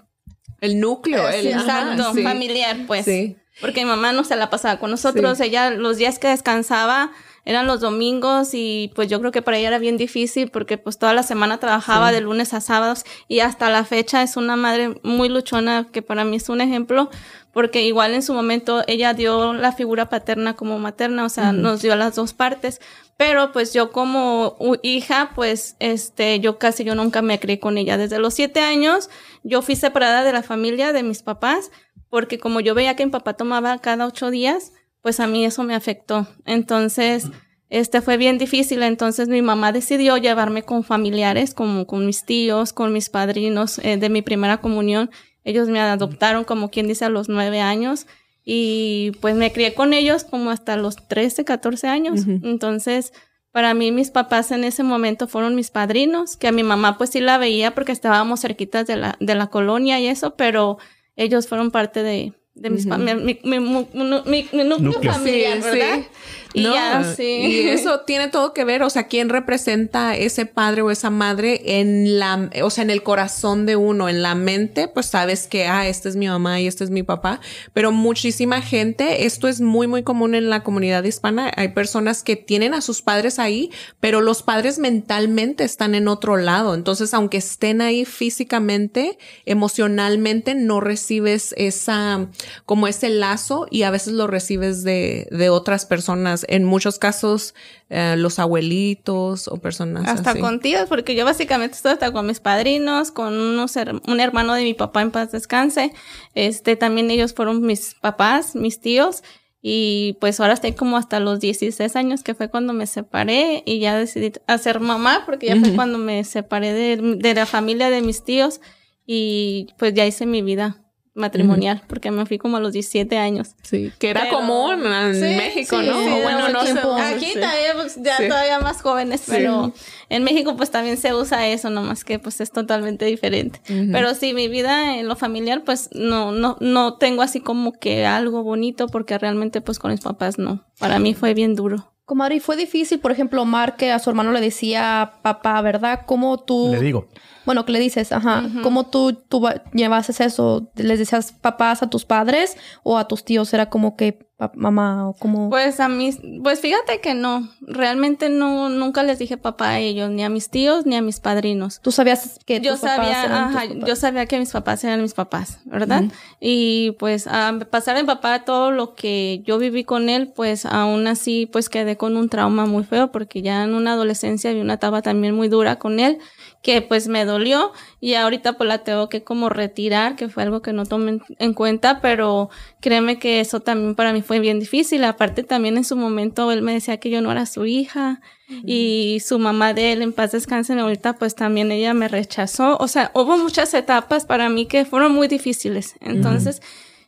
El núcleo. El, ajá, Exacto, sí. familiar, pues. Sí. Porque mi mamá no se la pasaba con nosotros. Sí. Ella, los días que descansaba eran los domingos y pues yo creo que para ella era bien difícil porque pues toda la semana trabajaba de lunes a sábados y hasta la fecha es una madre muy luchona que para mí es un ejemplo porque igual en su momento ella dio la figura paterna como materna, o sea, nos dio las dos partes. Pero pues yo como hija, pues este, yo casi yo nunca me crié con ella. Desde los siete años yo fui separada de la familia, de mis papás, porque como yo veía que mi papá tomaba cada ocho días, pues a mí eso me afectó. Entonces, este fue bien difícil. Entonces mi mamá decidió llevarme con familiares, como con mis tíos, con mis padrinos eh, de mi primera comunión. Ellos me adoptaron, como quien dice, a los nueve años. Y pues me crié con ellos como hasta los 13, 14 años. Entonces, para mí mis papás en ese momento fueron mis padrinos, que a mi mamá pues sí la veía porque estábamos cerquitas de la, de la colonia y eso, pero ellos fueron parte de, de mis pa- mi, mi, mi, mi- mi núcleo, Núcleo. familiar, Sí, ¿verdad? sí. Y No, ya, sí. Y eso tiene todo que ver, o sea, quién representa ese padre o esa madre en la, o sea, en el corazón de uno, en la mente, pues sabes que, ah, esta es mi mamá y este es mi papá, pero muchísima gente, esto es muy, muy común en la comunidad hispana, hay personas que tienen a sus padres ahí, pero los padres mentalmente están en otro lado, entonces, aunque estén ahí físicamente, emocionalmente, no recibes esa, como ese lazo y a veces lo recibes de, de otras personas en muchos casos eh, los abuelitos o personas Hasta así. con tíos, porque yo básicamente estoy hasta con mis padrinos, con unos her- un hermano de mi papá en paz descanse. Este, también ellos fueron mis papás, mis tíos. Y pues ahora estoy como hasta los 16 años, que fue cuando me separé y ya decidí hacer mamá, porque ya fue cuando me separé de, de la familia de mis tíos y pues ya hice mi vida matrimonial, porque me fui como a los 17 años. Sí, que era Pero- común en Sí, México, sí, ¿no? sí, bueno, no sé. Aquí Sí. también, pues, ya Sí. todavía más jóvenes, pero en México pues también se usa eso, nomás que pues es totalmente diferente. Pero sí, mi vida en lo familiar pues no, no, no tengo así como que algo bonito porque realmente pues con mis papás no. Para mí fue bien duro. Comadre, ¿y fue difícil, por ejemplo, Omar, que a su hermano le decía papá, ¿verdad? ¿Cómo tú... Le digo. Bueno, ¿qué le dices? Ajá. ¿Cómo tú, tú va- llevases eso? ¿Les decías papás a tus padres o a tus tíos? ¿Era como que mamá o como...? Pues a mis, pues fíjate que no, realmente no, nunca les dije papá a ellos, ni a mis tíos, ni a mis padrinos. Tú sabías que yo tus papás sabía, eran tus ajá, papás. yo sabía que mis papás eran mis papás, ¿verdad? Y pues a pasar mi papá todo lo que yo viví con él, pues aún así pues quedé con un trauma muy feo porque ya en una adolescencia vi una etapa también muy dura con él que pues me dolió y ahorita pues la tengo que como retirar, que fue algo que no tomé en- en cuenta, pero créeme que eso también para mí fue bien difícil. Aparte también en su momento él me decía que yo no era su hija y su mamá de él en paz descanse ahorita pues también ella me rechazó. O sea, hubo muchas etapas para mí que fueron muy difíciles. Entonces,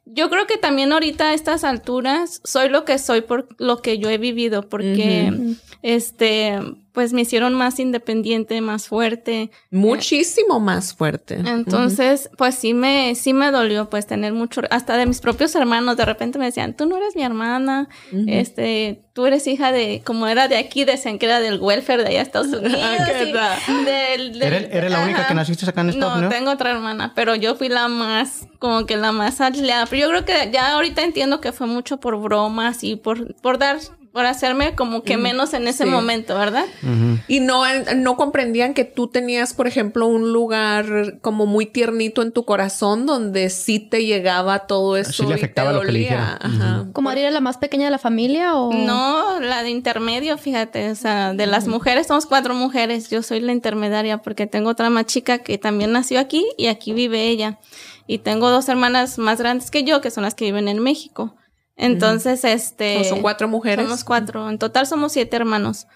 yo creo que también ahorita a estas alturas soy lo que soy por lo que yo he vivido, porque este, pues me hicieron más independiente, más fuerte. Muchísimo más fuerte. Entonces, pues sí me, sí me dolió pues tener mucho, hasta de mis propios hermanos, de repente me decían, tú no eres mi hermana, este, tú eres hija de, como era de aquí, decían que era del welfare de allá de Estados Unidos. ¿Qué y tal? del- del- ¿Eres- eres la única que naciste acá en Estados No, Unidos? tengo otra hermana, pero yo fui la más, como que la más aliada. Pero yo creo que ya ahorita entiendo que fue mucho por bromas y por, por dar, por hacerme como que menos en ese sí. momento, ¿verdad? Y no, no comprendían que tú tenías, por ejemplo, un lugar como muy tiernito en tu corazón donde sí te llegaba todo eso. Sí le y te afectaba lo que le dolía. dijeran. Ajá. ¿Comadre era la más pequeña de la familia o...? No, la de intermedio, fíjate, o sea, de las mujeres, somos cuatro mujeres, yo soy la intermediaria porque tengo otra más chica que también nació aquí y aquí vive ella. Y tengo dos hermanas más grandes que yo, que son las que viven en México. Entonces, este... Son cuatro mujeres. Somos cuatro, en total somos siete hermanos.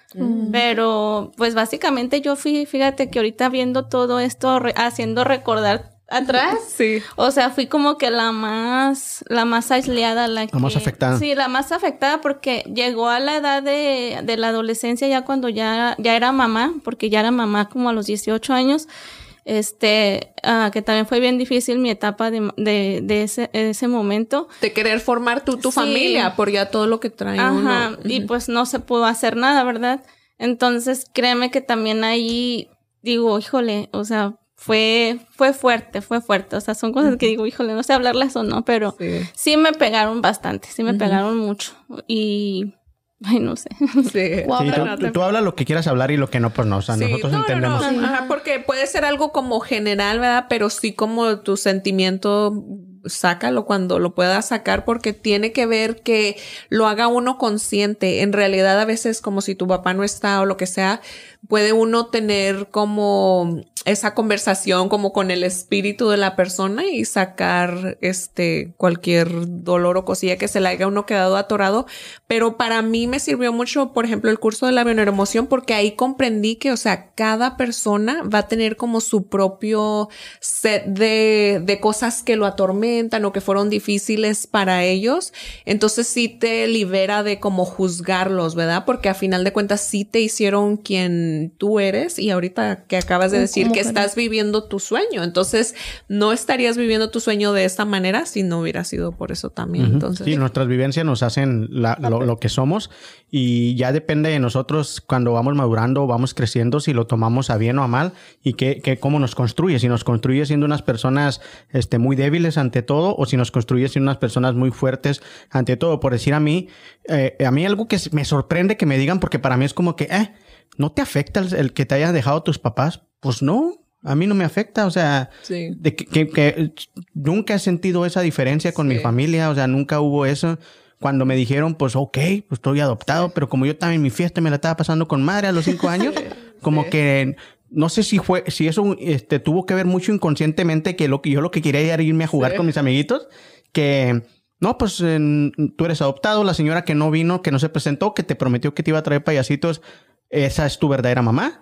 Pero, pues básicamente yo fui, fíjate que ahorita viendo todo esto, re- haciendo recordar atrás, Sí. o sea, fui como que la más, la más aislada, la, La más que- afectada. Sí, la más afectada porque llegó a la edad de, de la adolescencia ya cuando ya, ya era mamá, porque ya era mamá como a los 18 años. Este, ah, que también fue bien difícil mi etapa de, de, de ese, ese momento. De querer formar tu, tu Sí. familia por ya todo lo que trae Ajá, uno. y pues no se pudo hacer nada, ¿verdad? Entonces, créeme que también ahí digo, híjole, o sea, fue, fue fuerte, fue fuerte. O sea, son cosas que digo, híjole, no sé hablarlas o no, pero Sí. sí me pegaron bastante, sí me pegaron mucho. Y, ay, no sé. Sí. Pero- tú, tú habla lo que quieras hablar y lo que no, pues no. O sea, Sí, nosotros no, no, entendemos. no. Ajá, porque puede ser algo como general, ¿verdad? Pero sí como tu sentimiento, sácalo cuando lo puedas sacar porque tiene que ver que lo haga uno consciente. En realidad a veces como si tu papá no está o lo que sea, puede uno tener como esa conversación como con el espíritu de la persona y sacar este cualquier dolor o cosilla que se le haya uno quedado atorado. Pero para mí me sirvió mucho, por ejemplo, el curso de la bioneuroemoción porque ahí comprendí que, o sea, cada persona va a tener como su propio set de, de cosas que lo atormentan o que fueron difíciles para ellos. Entonces sí te libera de como juzgarlos, ¿verdad? Porque a final de cuentas sí te hicieron quien quien tú eres y ahorita que acabas de decir que estás viviendo tu sueño. Entonces, no estarías viviendo tu sueño de esta manera si no hubiera sido por eso también. Entonces, sí, nuestras vivencias nos hacen lo, que somos y ya depende de nosotros cuando vamos madurando, vamos creciendo, si lo tomamos a bien o a mal y que, que cómo nos construye. Si nos construye siendo unas personas este, muy débiles ante todo o si nos construye siendo unas personas muy fuertes ante todo. Por decir a mí, eh, a mí algo que me sorprende que me digan, porque para mí es como que, eh, ¿no te afecta el, que te hayan dejado tus papás? Pues no, a mí no me afecta, o sea, de que, nunca he sentido esa diferencia con mi familia, o sea, nunca hubo eso. Cuando me dijeron, pues, ok, pues estoy adoptado, pero como yo también en mi fiesta me la estaba pasando con madre a los cinco años, como que no sé si fue, si eso este, tuvo que ver mucho inconscientemente que lo que yo lo que quería era irme a jugar con mis amiguitos, que no, pues tú eres adoptado, la señora que no vino, que no se presentó, que te prometió que te iba a traer payasitos, esa es tu verdadera mamá.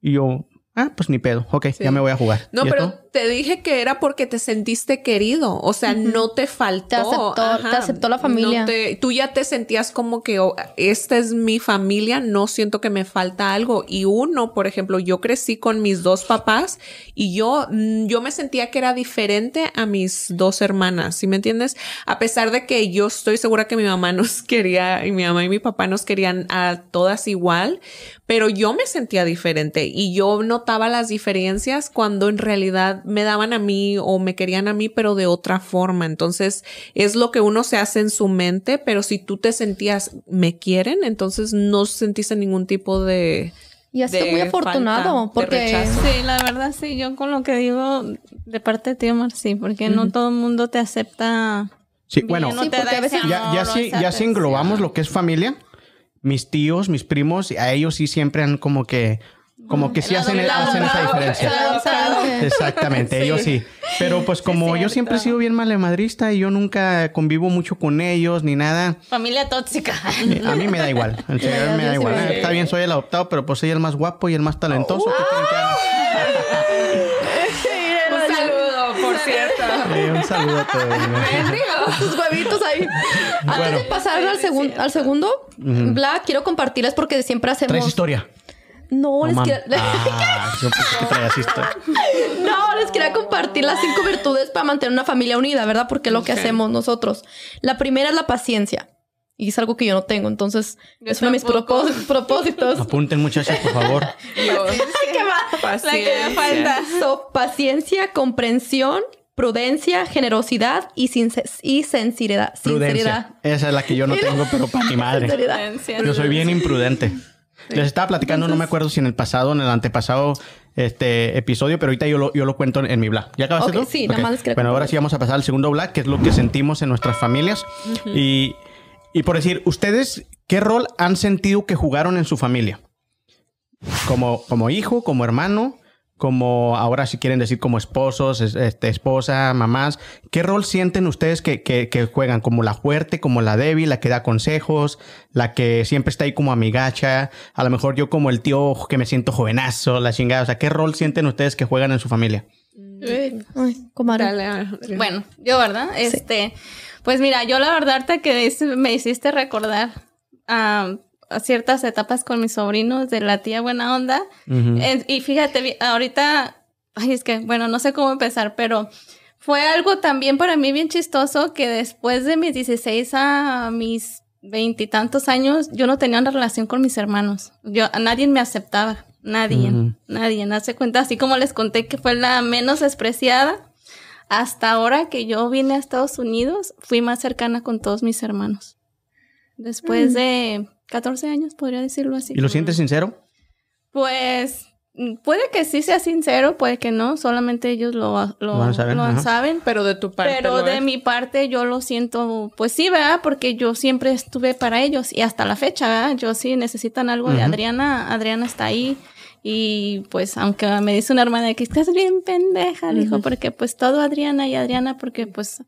Y yo, ah, pues ni pedo, ok, ya me voy a jugar. No, pero te dije que era porque te sentiste querido, o sea, no te faltó. Te aceptó, te aceptó la familia. tú ya te sentías como que oh, esta es mi familia, no siento que me falta algo. Y uno, por ejemplo, yo crecí con mis dos papás y yo, mm, yo me sentía que era diferente a mis dos hermanas, ¿sí me entiendes? A pesar de que yo estoy segura que mi mamá nos quería y mi mamá y mi papá nos querían a todas igual, pero yo me sentía diferente y yo notaba las diferencias cuando en realidad me daban a mí o me querían a mí, pero de otra forma. Entonces, es lo que uno se hace en su mente, pero si tú te sentías, me quieren, entonces no sentiste ningún tipo de... Y has muy afortunado, porque... Sí, la verdad, sí, yo con lo que digo de parte de ti, Omar, sí, porque no todo el mundo te acepta... Sí, bueno, ya, ya, sí, ya si englobamos lo que es familia, mis tíos, mis primos, a ellos sí siempre han como que como que sí hacen, hacen esa diferencia. Exactamente, ellos sí. Pero pues como yo siempre he sido bien malemadrista y yo nunca convivo mucho con ellos ni nada. Familia tóxica. A mí me da igual. El señor me da igual. Está bien, soy el adoptado, pero pues soy el más guapo y el más talentoso. un saludo, por cierto. un saludo a todos. Huevitos ahí. Antes de pasar al, al segundo, Black, quiero compartirles porque siempre hacemos... Traes historia. No, les quería... Ah, no, les quería compartir las cinco virtudes para mantener una familia unida, ¿verdad? Porque es lo que hacemos nosotros. La primera es la paciencia. Y es algo que yo no tengo, entonces es uno de mis propósitos. Apunten muchachos, por favor. ¿Qué más? Paciencia. falta. paciencia, comprensión, prudencia, generosidad y, y sinceridad. sinceridad. Esa es la que yo no tengo, pero para mi madre. Yo soy bien imprudente. Les estaba platicando, no me acuerdo si en el pasado, en el antepasado este episodio, pero ahorita yo lo, yo lo cuento en, mi blog. ¿Ya acabaste tú? Sí, nada más Bueno, ahora sí vamos a pasar al segundo blog, que es lo que sentimos en nuestras familias. y, y por decir, ¿ustedes qué rol han sentido que jugaron en su familia? Como, como hijo, como hermano, como ahora si quieren decir como esposos, este, esposa, mamás, ¿qué rol sienten ustedes que, que, juegan? ¿Como la fuerte, como la débil, la que da consejos, la que siempre está ahí como amigacha? A lo mejor yo como el tío que me siento jovenazo, la chingada. O sea, ¿qué rol sienten ustedes que juegan en su familia? bueno, yo, ¿verdad? Este, pues mira, yo la verdad que me hiciste recordar a a ciertas etapas con mis sobrinos de la tía buena onda. y fíjate, ahorita, ay, es que, bueno, no sé cómo empezar, pero fue algo también para mí bien chistoso que después de mis 16 a mis veintitantos años, yo no tenía una relación con mis hermanos. Yo, a nadie me aceptaba. Nadie, nadie. Hace cuenta, así como les conté que fue la menos despreciada, hasta ahora que yo vine a Estados Unidos, fui más cercana con todos mis hermanos. Después mm. de 14 años, podría decirlo así. ¿Y lo sientes sincero? Pues puede que sí sea sincero, puede que no, solamente ellos lo, lo, saben, Pero de tu parte. Pero de mi parte yo lo siento, pues sí, ¿verdad? Porque yo siempre estuve para ellos y hasta la fecha, ¿verdad? Yo sí necesitan algo de Adriana, Adriana está ahí. Y pues, aunque me dice una hermana que estás bien pendeja, dijo, porque pues todo Adriana y Adriana, porque pues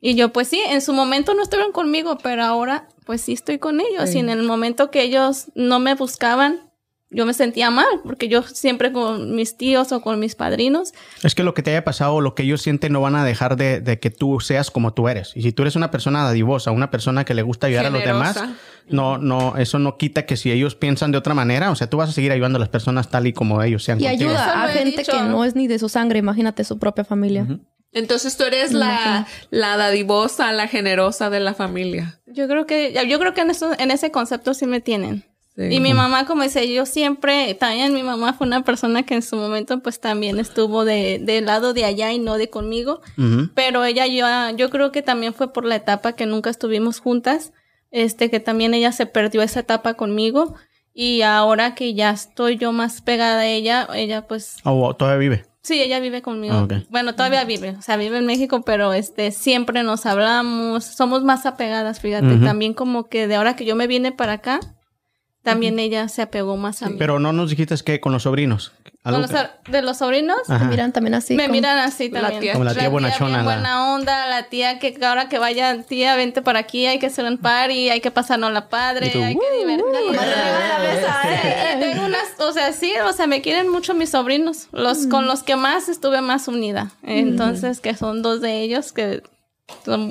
y yo, pues sí, en su momento no estuvieron conmigo, pero ahora, pues sí estoy con ellos. Y en el momento que ellos no me buscaban, yo me sentía mal, porque yo siempre con mis tíos o con mis padrinos. Es que lo que te haya pasado o lo que ellos sienten no van a dejar de, de que tú seas como tú eres. Y si tú eres una persona dadivosa, una persona que le gusta ayudar a los demás, Generosa. no, no, eso no quita que si ellos piensan de otra manera, o sea, tú vas a seguir ayudando a las personas tal y como ellos sean Y contigo. Ayuda a gente dicho. que no es ni de su sangre, imagínate su propia familia. Entonces tú eres la, la dadivosa, la generosa de la familia. Yo creo que, yo creo que en, eso, en ese concepto sí me tienen. Sí. Y mi mamá, como dice, yo siempre, también mi mamá fue una persona que en su momento pues también estuvo de, del lado de allá y no de conmigo. Ujú. Pero ella, yo, yo creo que también fue por la etapa que nunca estuvimos juntas, este, que también ella se perdió esa etapa conmigo. Y ahora que ya estoy yo más pegada a ella, ella pues O todavía vive. Sí, ella vive conmigo. Ah. Bueno, todavía vive, o sea, vive en México, pero este siempre nos hablamos, somos más apegadas, fíjate, también como que de ahora que yo me vine para acá, también ella se apegó más a mí. Pero no nos dijiste que con los sobrinos. Con los de los sobrinos, Ajá. Me miran también así. me como- miran así La también. tía. Como la tía bonachona, bien la- buena onda, la tía que ahora que vaya, tía, vente para aquí, hay que hacer un party, hay que pasarnos la padre, tú, hay que divertirnos. la ¿eh? Y tengo unas, o sea, sí, o sea, me quieren mucho mis sobrinos, los con los que más estuve más unida. Entonces, que son dos de ellos que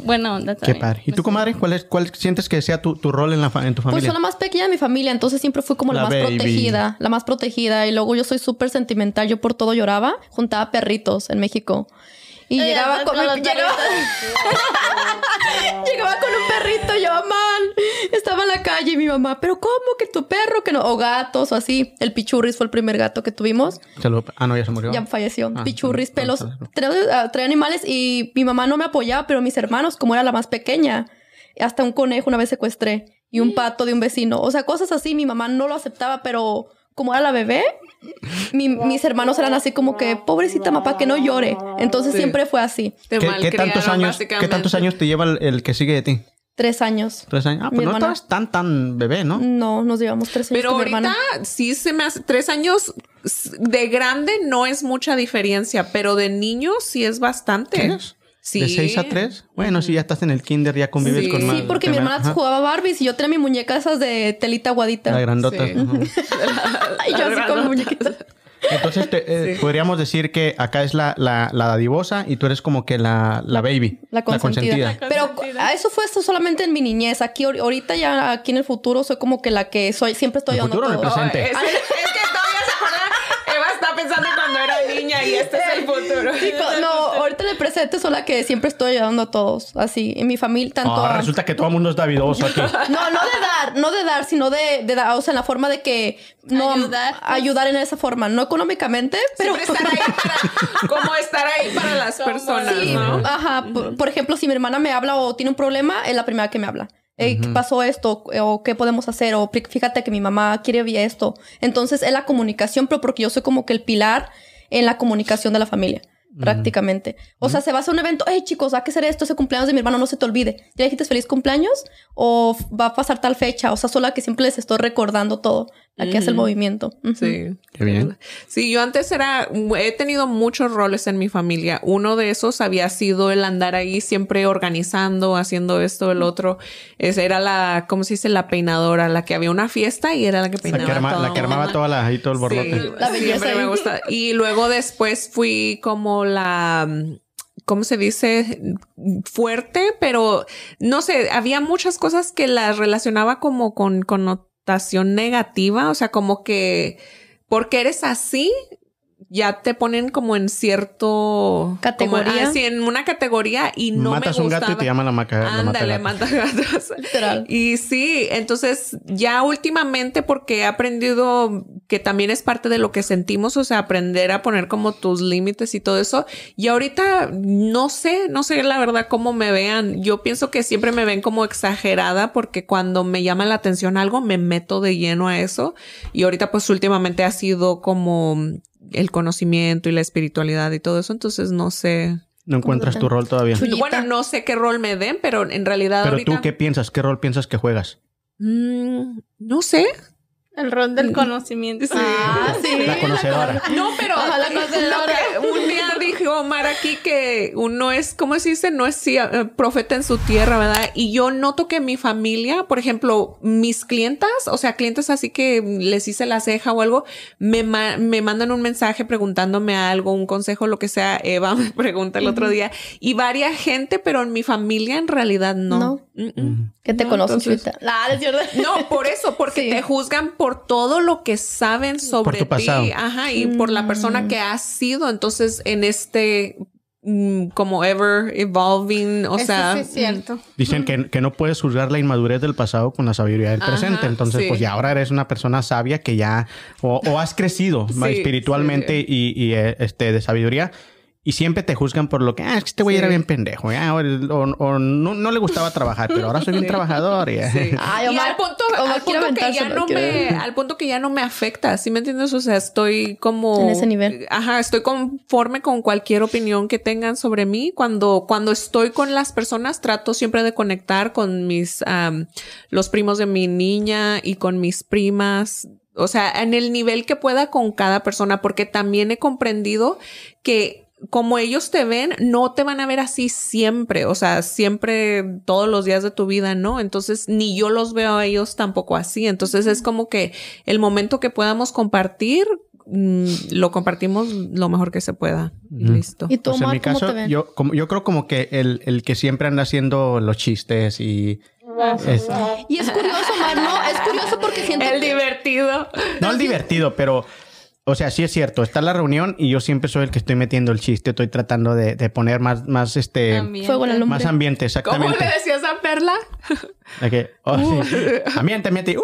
buena onda Qué padre. ¿Y tú, comadre, cuál, es, cuál sientes que sea tu, tu rol en, la fa- en tu Pues familia? soy la más pequeña de mi familia, entonces siempre fui como la, La más baby. protegida, la más protegida. Y luego yo soy súper sentimental, yo por todo lloraba, juntaba perritos en México. Y llegaba con, con mi- llegaba, llegaba con un perrito, yo mal. Estaba en la calle y mi mamá, pero ¿cómo que tu perro? que no? O gatos o así. El pichurris fue el primer gato que tuvimos. Ah, no, ya se murió. Ya falleció. Ah, Pichurris, pelos. ah, traía animales y mi mamá no me apoyaba, pero mis hermanos, como era la más pequeña, hasta un conejo una vez secuestré y un pato de un vecino. O sea, cosas así, mi mamá no lo aceptaba, pero como era la bebé, mi- mis hermanos eran así como que, pobrecita mamá, que no llore. Entonces Sí. siempre fue así. Te ¿Qué, qué tantos años, ¿Qué tantos años te lleva el, el que sigue de ti? Tres años. Tres años. Ah, Mi pues no hermana. estás tan, tan bebé, ¿no? No, nos llevamos tres años Pero con mi ahorita hermana. sí se me hace tres años de grande no es mucha diferencia, pero de niño sí es bastante. ¿Tienes? Sí. ¿De seis a tres? Bueno, sí, ya estás en el kinder, ya convives Sí. con más. Sí, porque mi hermana ajá, jugaba Barbies y yo tenía mi muñeca esas de telita aguadita. La grandota. Sí. ajá. Ay, yo así con muñequitas. Entonces, te- eh, podríamos decir que acá es la, la, la dadivosa y tú eres como que la, la baby. La consentida. La Pero consentida. a eso fue esto solamente en mi niñez. Aquí ahor- ahorita ya aquí en el futuro soy como que la que soy, siempre estoy ¿El dando futuro o el todo. presente? Es, es que todavía se acuerda. Eva está pensando en cuando era niña y este es el futuro. No, ahorita en el presente soy la que siempre estoy ayudando a todos. Así, en mi familia, tanto Ah, a- resulta que todo el mundo es davidoso aquí. No, no de dar, no de dar, sino de, de dar, o sea, en la forma de que no Ayudar, pues. ayudar en esa forma, no económicamente, pero Siempre estar ahí para, como estar ahí para las personas, Sí, ¿no? ajá. Por, por ejemplo, si mi hermana me habla o tiene un problema, es la primera que me habla. Eh, ¿Qué pasó esto? O qué podemos hacer? O "Pri- fíjate que mi mamá quiere ver esto. Entonces, es la comunicación, pero porque yo soy como que el pilar en la comunicación de la familia. Prácticamente. O sea, se va a hacer un evento. Hey, chicos, hay que hacer esto. Ese cumpleaños de mi hermano, no se te olvide. ¿Ya dijiste feliz cumpleaños? O va a pasar tal fecha. O sea, solo la que siempre les estoy recordando todo. La que hace el movimiento. Sí. Qué bien. Sí, yo antes era, he tenido muchos roles en mi familia. Uno de esos había sido el andar ahí siempre organizando, haciendo esto, el otro. Esa era la, ¿cómo se dice? La peinadora, la que había una fiesta y era la que La peinaba. que, arma- todo. la que armaba toda la, ahí todo el borlote. Sí, La belleza siempre me gusta. Y luego después fui como la, ¿cómo se dice? Fuerte, pero no sé, había muchas cosas que las relacionaba como con connotación negativa, o sea, como que porque eres así, ya te ponen como en cierto Categoría. como- ah, sí, en una categoría y no Matas me un gato y gustaba. te llaman la maca. Ándale, matagatos. mata gatos. Literal. Y sí, entonces ya últimamente porque he aprendido que también es parte de lo que sentimos, o sea, aprender a poner como tus límites y todo eso. Y ahorita no sé, no sé la verdad cómo me vean. Yo pienso que siempre me ven como exagerada porque cuando me llama la atención algo me meto de lleno a eso. Y ahorita pues últimamente ha sido como el conocimiento y la espiritualidad y todo eso. Entonces no sé. No encuentras tu rol todavía. Chuyita. Bueno, no sé qué rol me den, pero en realidad Pero ahorita... tú, ¿qué piensas? ¿Qué rol piensas que juegas? Mm, no sé. El rol del conocimiento. Ah, sí. La conocedora. No, pero Ojalá logra. que un día dijo Omar aquí que uno es, ¿cómo se dice? No es sí, eh, profeta en su tierra, ¿verdad? Y yo noto que mi familia, por ejemplo, mis clientas, o sea, clientes así que les hice la ceja o algo, me, ma- me mandan un mensaje preguntándome algo, un consejo, lo que sea. Eva me pregunta el otro día. Y varia gente, pero en mi familia en realidad no. No. Mm, mm. Que te No, conocen, entonces- Chuita. Ah, no, por eso, porque Sí. te juzgan por todo lo que saben sobre tu pasado. ti. Ajá, y por la persona que has sido. Entonces, en este mm, como ever evolving, o Eso sea, sí es cierto. Dicen que, que no puedes juzgar la inmadurez del pasado con la sabiduría del Ajá, presente. Entonces, sí. pues ya ahora eres una persona sabia que ya o, o has crecido Sí, espiritualmente y, y, eh, este de sabiduría. Y siempre te juzgan por lo que, ah, es que este güey Sí. era bien pendejo, ya, o, o- o no, no le gustaba trabajar, pero ahora soy bien Sí. trabajador. ya. Sí. Ay, y al punto, Omar al punto que ya no me, al punto que ya no me afecta, ¿sí me entiendes? O sea, estoy como En ese nivel. Ajá, estoy conforme con cualquier opinión que tengan sobre mí. Cuando, cuando estoy con las personas, trato siempre de conectar con mis, los primos de mi niña y con mis primas. O sea, en el nivel que pueda con cada persona, porque también he comprendido que como ellos te ven, no te van a ver así siempre, o sea, siempre todos los días de tu vida, ¿no? Entonces, ni yo los veo a ellos tampoco así. Entonces, es como que el momento que podamos compartir, mm, lo compartimos lo mejor que se pueda. Y listo. ¿Y tú, Pues en Omar, mi cómo caso, te ven? yo, como, yo creo como que el, el que siempre anda haciendo los chistes y... es- Y es curioso, Omar, ¿no? Es curioso porque siento El que- divertido. no el divertido, pero... O sea, sí es cierto. Está la reunión y yo siempre soy el que estoy metiendo el chiste. Estoy tratando de, de poner más, más, este... Ambiente. Fuego en. Más ambiente, ¿Cómo exactamente. le decías a Perla? De que, oh, sí. Ambiente, ambiente. ¡uh!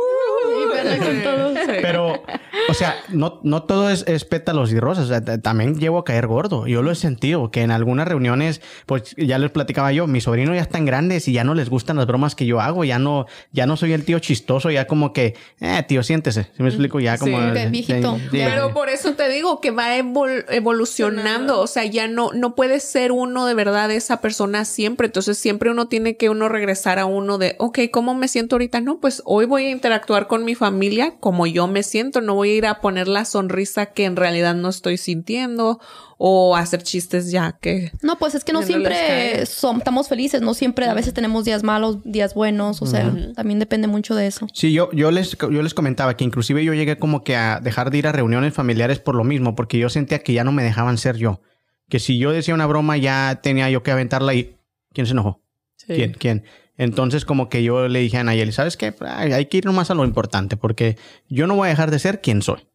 Con todo. Pero, o sea, no, no todo es, es pétalos y rosas. O sea, también llevo a caer gordo. Yo lo he sentido, que en algunas reuniones, pues ya les platicaba yo, mis sobrinos ya están grandes y ya no les gustan las bromas que yo hago. Ya no, ya no soy el tío chistoso, ya como que, eh, tío, siéntese. ¿Sí me explico? Ya como... Sí, de viejito. Sí, Ya. Pero por eso te digo que va evol- evolucionando, o sea, ya no, no puede ser uno de verdad esa persona siempre, entonces siempre uno tiene que uno regresar a uno de, ok, ¿cómo me siento ahorita? No, pues hoy voy a interactuar con mi familia como yo me siento, no voy a ir a poner la sonrisa que en realidad no estoy sintiendo o hacer chistes ya que... No, pues es que no siempre som- estamos felices, no siempre, a veces tenemos días malos, días buenos, o sea, también depende mucho de eso. Sí, yo, yo, les, yo les comentaba que inclusive yo llegué como que a dejar de ir a reuniones familiares por lo mismo, porque yo sentía que ya no me dejaban ser yo. Que si yo decía una broma ya tenía yo que aventarla y... ¿Quién se enojó? ¿Quién? ¿Quién? Entonces como que yo le dije a Nayeli, ¿sabes qué? Ay, Hay que ir nomás a lo importante, porque yo no voy a dejar de ser quien soy.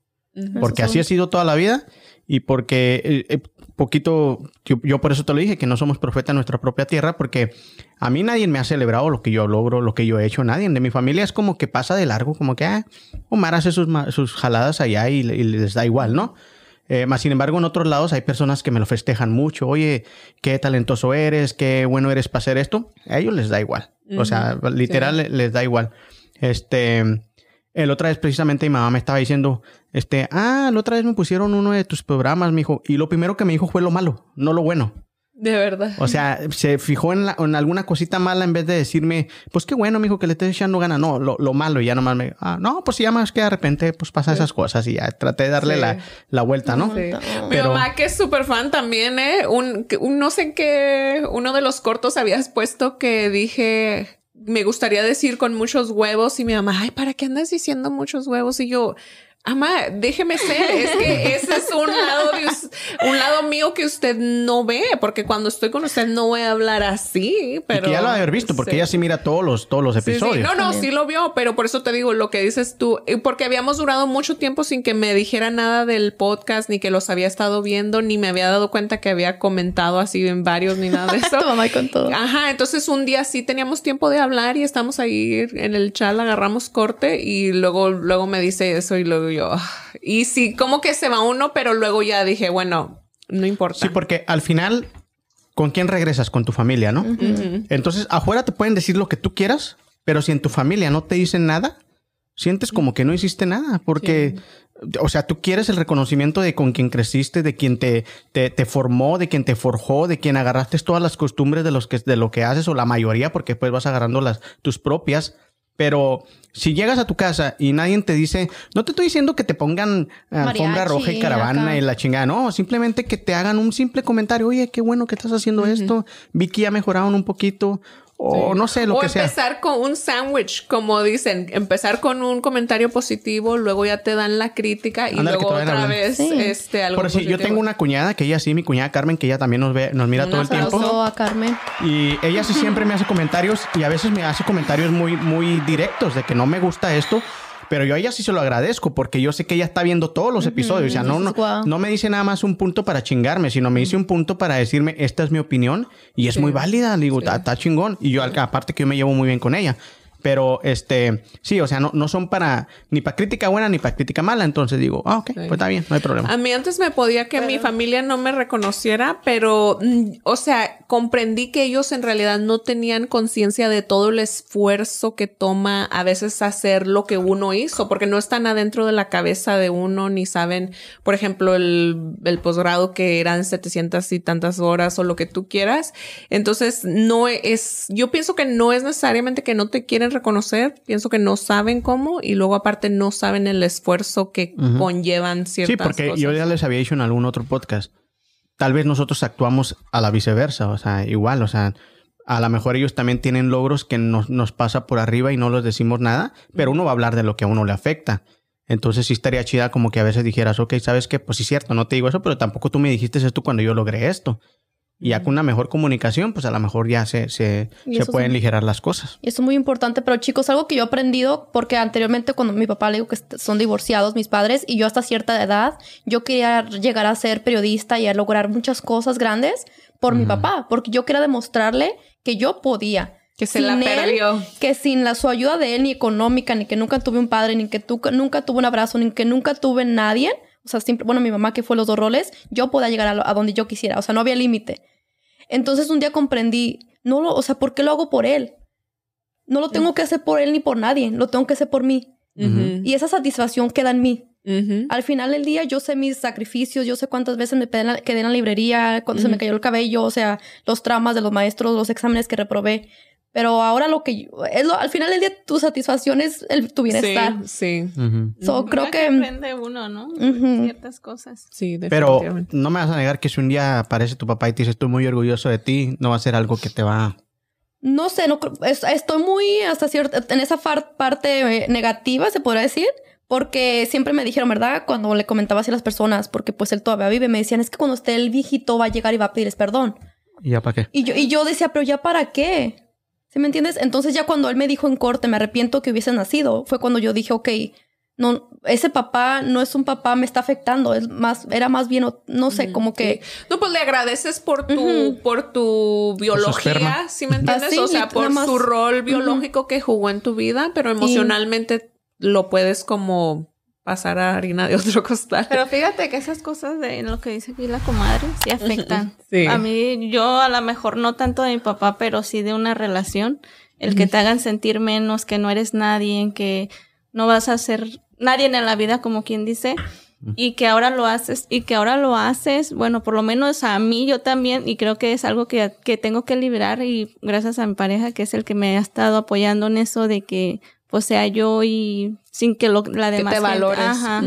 Porque así ha sido toda la vida y porque eh, eh, poquito, yo, yo por eso te lo dije, que no somos profetas en nuestra propia tierra, porque a mí nadie me ha celebrado lo que yo logro, lo que yo he hecho, nadie de mi familia es como que pasa de largo, como que ah, Omar hace sus, jaladas allá y les da igual, ¿no? Eh, más sin embargo, en otros lados hay personas que me lo festejan mucho. Oye, qué talentoso eres, qué bueno eres para hacer esto. A ellos les da igual. O sea, literal sí. les da igual. Este, el otra vez precisamente mi mamá me estaba diciendo, este, ah, la otra vez me pusieron uno de tus programas, mijo. Y lo primero que me dijo fue lo malo, no lo bueno. De verdad. O sea, se fijó en, la- en alguna cosita mala en vez de decirme, pues qué bueno, mijo, que le estés echando gana. No, lo, lo malo. Y ya nomás me, ah, no, pues ya más que de repente, pues pasa esas cosas. Y ya traté de darle Sí. la, la vuelta, ¿no? Sí. Mi mamá, que es súper fan también, ¿eh? Un, que- un- no sé en qué, uno de los cortos habías puesto que dije, me gustaría decir con muchos huevos y mi mamá, ay, ¿para qué andas diciendo muchos huevos? Y yo, Ama, déjeme ser, es que ese es un lado, de un lado mío que usted no ve, porque cuando estoy con usted no voy a hablar así, pero... y que ya lo haber visto, porque Sí. ella sí mira todos los, todos los Sí, sí. episodios. No, no, También. sí lo vio, pero por eso te digo lo que dices tú, porque habíamos durado mucho tiempo sin que me dijera nada del podcast, ni que los había estado viendo, ni me había dado cuenta que había comentado así en varios, ni nada de eso. Mamá con todo. Ajá, entonces un día sí teníamos tiempo de hablar y estamos ahí en el chat, agarramos corte y luego, luego me dice eso y luego yo, ah. y sí, como que se va uno, pero luego ya dije, bueno, no importa. Sí, porque al final, ¿con quién regresas? Con tu familia, ¿no? Entonces, afuera te pueden decir lo que tú quieras, pero si en tu familia no te dicen nada, sientes como que no hiciste nada, porque, o sea, tú quieres el reconocimiento de con quien creciste, de quien te, te, te formó, de quien te forjó, de quien agarraste todas las costumbres de, los que, de lo que haces, o la mayoría, porque después vas agarrando las, tus propias. Pero si llegas a tu casa y nadie te dice, no te estoy diciendo que te pongan alfombra Mariachi, roja y caravana acá. y la chingada, no, simplemente que te hagan un simple comentario, oye, qué bueno que estás haciendo esto, vi que ya mejoraron un poquito, o no sé, lo o que sea. empezar con un sándwich, como dicen, empezar con un comentario positivo, luego ya te dan la crítica y luego otra hablando. vez Sí. este algo Por si yo tengo una cuñada que ella sí, mi cuñada Carmen, que ella también nos ve, nos mira Un todo el tiempo. A Carmen. Y ella sí siempre me hace comentarios y a veces me hace comentarios muy, muy directos de que no me gusta esto. Pero yo a ella sí se lo agradezco porque yo sé que ella está viendo todos los episodios. O sea, no, no, no me dice nada más un punto para chingarme, sino me dice un punto para decirme, esta es mi opinión y es muy válida. Le digo, "Ta- está chingón. Y yo, aparte que yo me llevo muy bien con ella. Pero, este, sí, o sea, no, no son para, ni para crítica buena ni para crítica mala. Entonces digo, ah, ok, pues está bien, no hay problema. A mí antes me podía que mi familia no me reconociera, pero, mm, o sea, comprendí que ellos en realidad no tenían conciencia de todo el esfuerzo que toma a veces hacer lo que uno hizo, porque no están adentro de la cabeza de uno, ni saben, por ejemplo, el, el posgrado que eran 700 y tantas horas o lo que tú quieras. Entonces, no es, yo pienso que no es necesariamente que no te quieren reconocer, pienso que no saben cómo y luego aparte no saben el esfuerzo que conllevan ciertas Sí, porque cosas. yo ya les había dicho en algún otro podcast. Tal vez nosotros actuamos a la viceversa, o sea, igual, o sea, a lo mejor ellos también tienen logros que nos, nos pasa por arriba y no les decimos nada, pero uno va a hablar de lo que a uno le afecta. Entonces sí estaría chida como que a veces dijeras, ok, ¿sabes qué? Pues sí, cierto, no te digo eso, pero tampoco tú me dijiste esto cuando yo logré esto. Y ya con una mejor comunicación, pues a lo mejor ya se, se, se pueden aligerar las cosas. Y eso es muy importante, pero chicos, algo que yo he aprendido, porque anteriormente cuando mi papá le digo que son divorciados mis padres y yo hasta cierta edad, yo quería llegar a ser periodista y a lograr muchas cosas grandes por mi papá, porque yo quería demostrarle que yo podía. Que se la él, perdió. que sin la su ayuda de él, ni económica, ni que nunca tuve un padre, ni que tu- nunca tuve un abrazo, ni que nunca tuve nadie, o sea, simple, bueno, mi mamá que fue los dos roles, yo podía llegar a, lo- a donde yo quisiera, o sea, no había límite. Entonces un día comprendí, no lo, o sea, ¿por qué lo hago por él? No lo tengo que hacer por él ni por nadie, lo tengo que hacer por mí. Y esa satisfacción queda en mí. Al final del día yo sé mis sacrificios, yo sé cuántas veces me pedí quedé en la librería, cuando se me cayó el cabello, o sea, los traumas de los maestros, los exámenes que reprobé. Pero ahora lo que yo- es lo, al final del día tu satisfacción es el, tu bienestar. Sí, sí. Ujú. So, creo Ya que aprende uno, ¿no? Ciertas cosas. Sí, Pero no me vas a negar que si un día aparece tu papá y te dice estoy muy orgulloso de ti, no va a ser algo que te va... no sé, no creo- es- estoy muy hasta cierta en esa far- parte eh, negativa, se podría decir. Porque siempre me dijeron, ¿verdad? Cuando le comentaba así a las personas, porque pues él todavía vive, me decían, es que cuando esté el viejito va a llegar y va a pedirles perdón. ¿Y ya para qué? Y yo, y yo decía, pero ya para qué? ¿Sí me entiendes? Entonces ya cuando él me dijo en corte, me arrepiento que hubiese nacido, fue cuando yo dije, ok, no, ese papá no es un papá, me está afectando, es más, era más bien, no sé, como que... No, pues le agradeces por tu, por tu biología. ¿sí me entiendes? Así, o sea, por más. su rol biológico que jugó en tu vida, pero emocionalmente lo puedes como pasar a harina de otro costal. Pero fíjate que esas cosas de lo que dice aquí la comadre sí afectan. Sí. A mí, yo a lo mejor no tanto de mi papá, pero sí de una relación. El que te hagan sentir menos, que no eres nadie, que no vas a ser nadie en la vida, como quien dice. Y que ahora lo haces, y que ahora lo haces, bueno, por lo menos a mí, yo también, y creo que es algo que, que tengo que liberar, y gracias a mi pareja, que es el que me ha estado apoyando en eso de que, pues sea yo y sin que lo, la Que demás te gente- valores. ajá.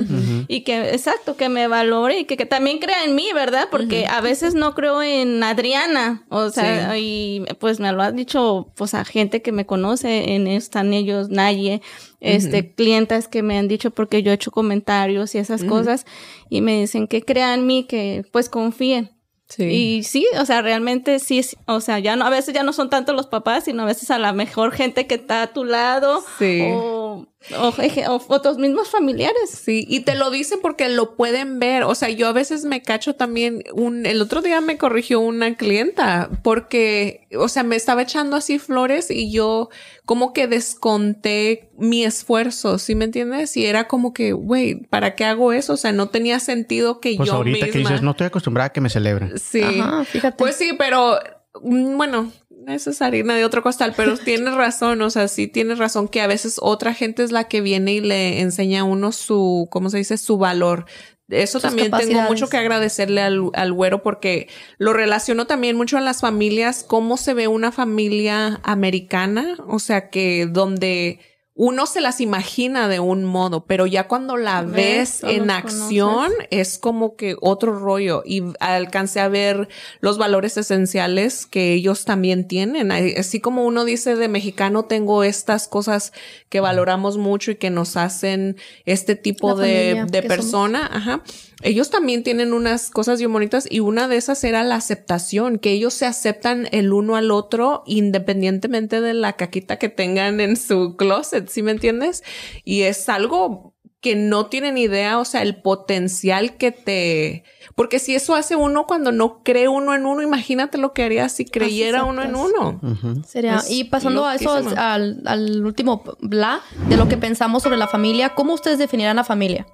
Y que, exacto, que me valore y que, que también crea en mí, ¿verdad? Porque a veces no creo en Adriana. O sea, y pues me lo ha dicho, pues a gente que me conoce, en están ellos, Naye, este, clientas que me han dicho porque yo he hecho comentarios y esas cosas. Y me dicen que crean en mí, que pues confíen. Sí. Y sí, o sea, realmente sí, es- o sea, ya no, a veces ya no son tanto los papás, sino a veces a la mejor gente que está a tu lado Sí. o, o, otros mismos familiares. Sí, y te lo dicen porque lo pueden ver. O sea, yo a veces me cacho también un, el otro día me corrigió una clienta porque, o sea, me estaba echando así flores y yo como que desconté mi esfuerzo, ¿sí me entiendes? Y era como que, güey, ¿para qué hago eso? O sea, no tenía sentido que Pues yo ahorita misma. que dices, no estoy acostumbrada a que me celebren. Sí. Ajá, fíjate. Pues sí, pero bueno, esa es harina de otro costal, pero tienes razón, o sea, sí tienes razón que a veces otra gente es la que viene y le enseña a uno su, ¿cómo se dice? Su valor. Eso Sus también tengo mucho que agradecerle al, al güero porque lo relaciono también mucho a las familias, cómo se ve una familia americana, o sea, que donde uno se las imagina de un modo, pero ya cuando la ves, en acción es como que otro rollo y alcancé a ver los valores esenciales que ellos también tienen. Así como uno dice de mexicano, tengo estas cosas que valoramos mucho y que nos hacen este tipo de, de persona. Ajá ellos también tienen unas cosas bien bonitas y una de esas era la aceptación, que ellos se aceptan el uno al otro independientemente de la caquita que tengan en su closet, ¿sí me entiendes? Y es algo que no tienen idea, o sea, el potencial que te... Porque si eso hace uno cuando no cree uno en uno, imagínate lo que haría si creyera uno en uno. Sería, y pasando a eso, al, al último bla, de lo que pensamos sobre la familia, ¿cómo ustedes definirán la familia?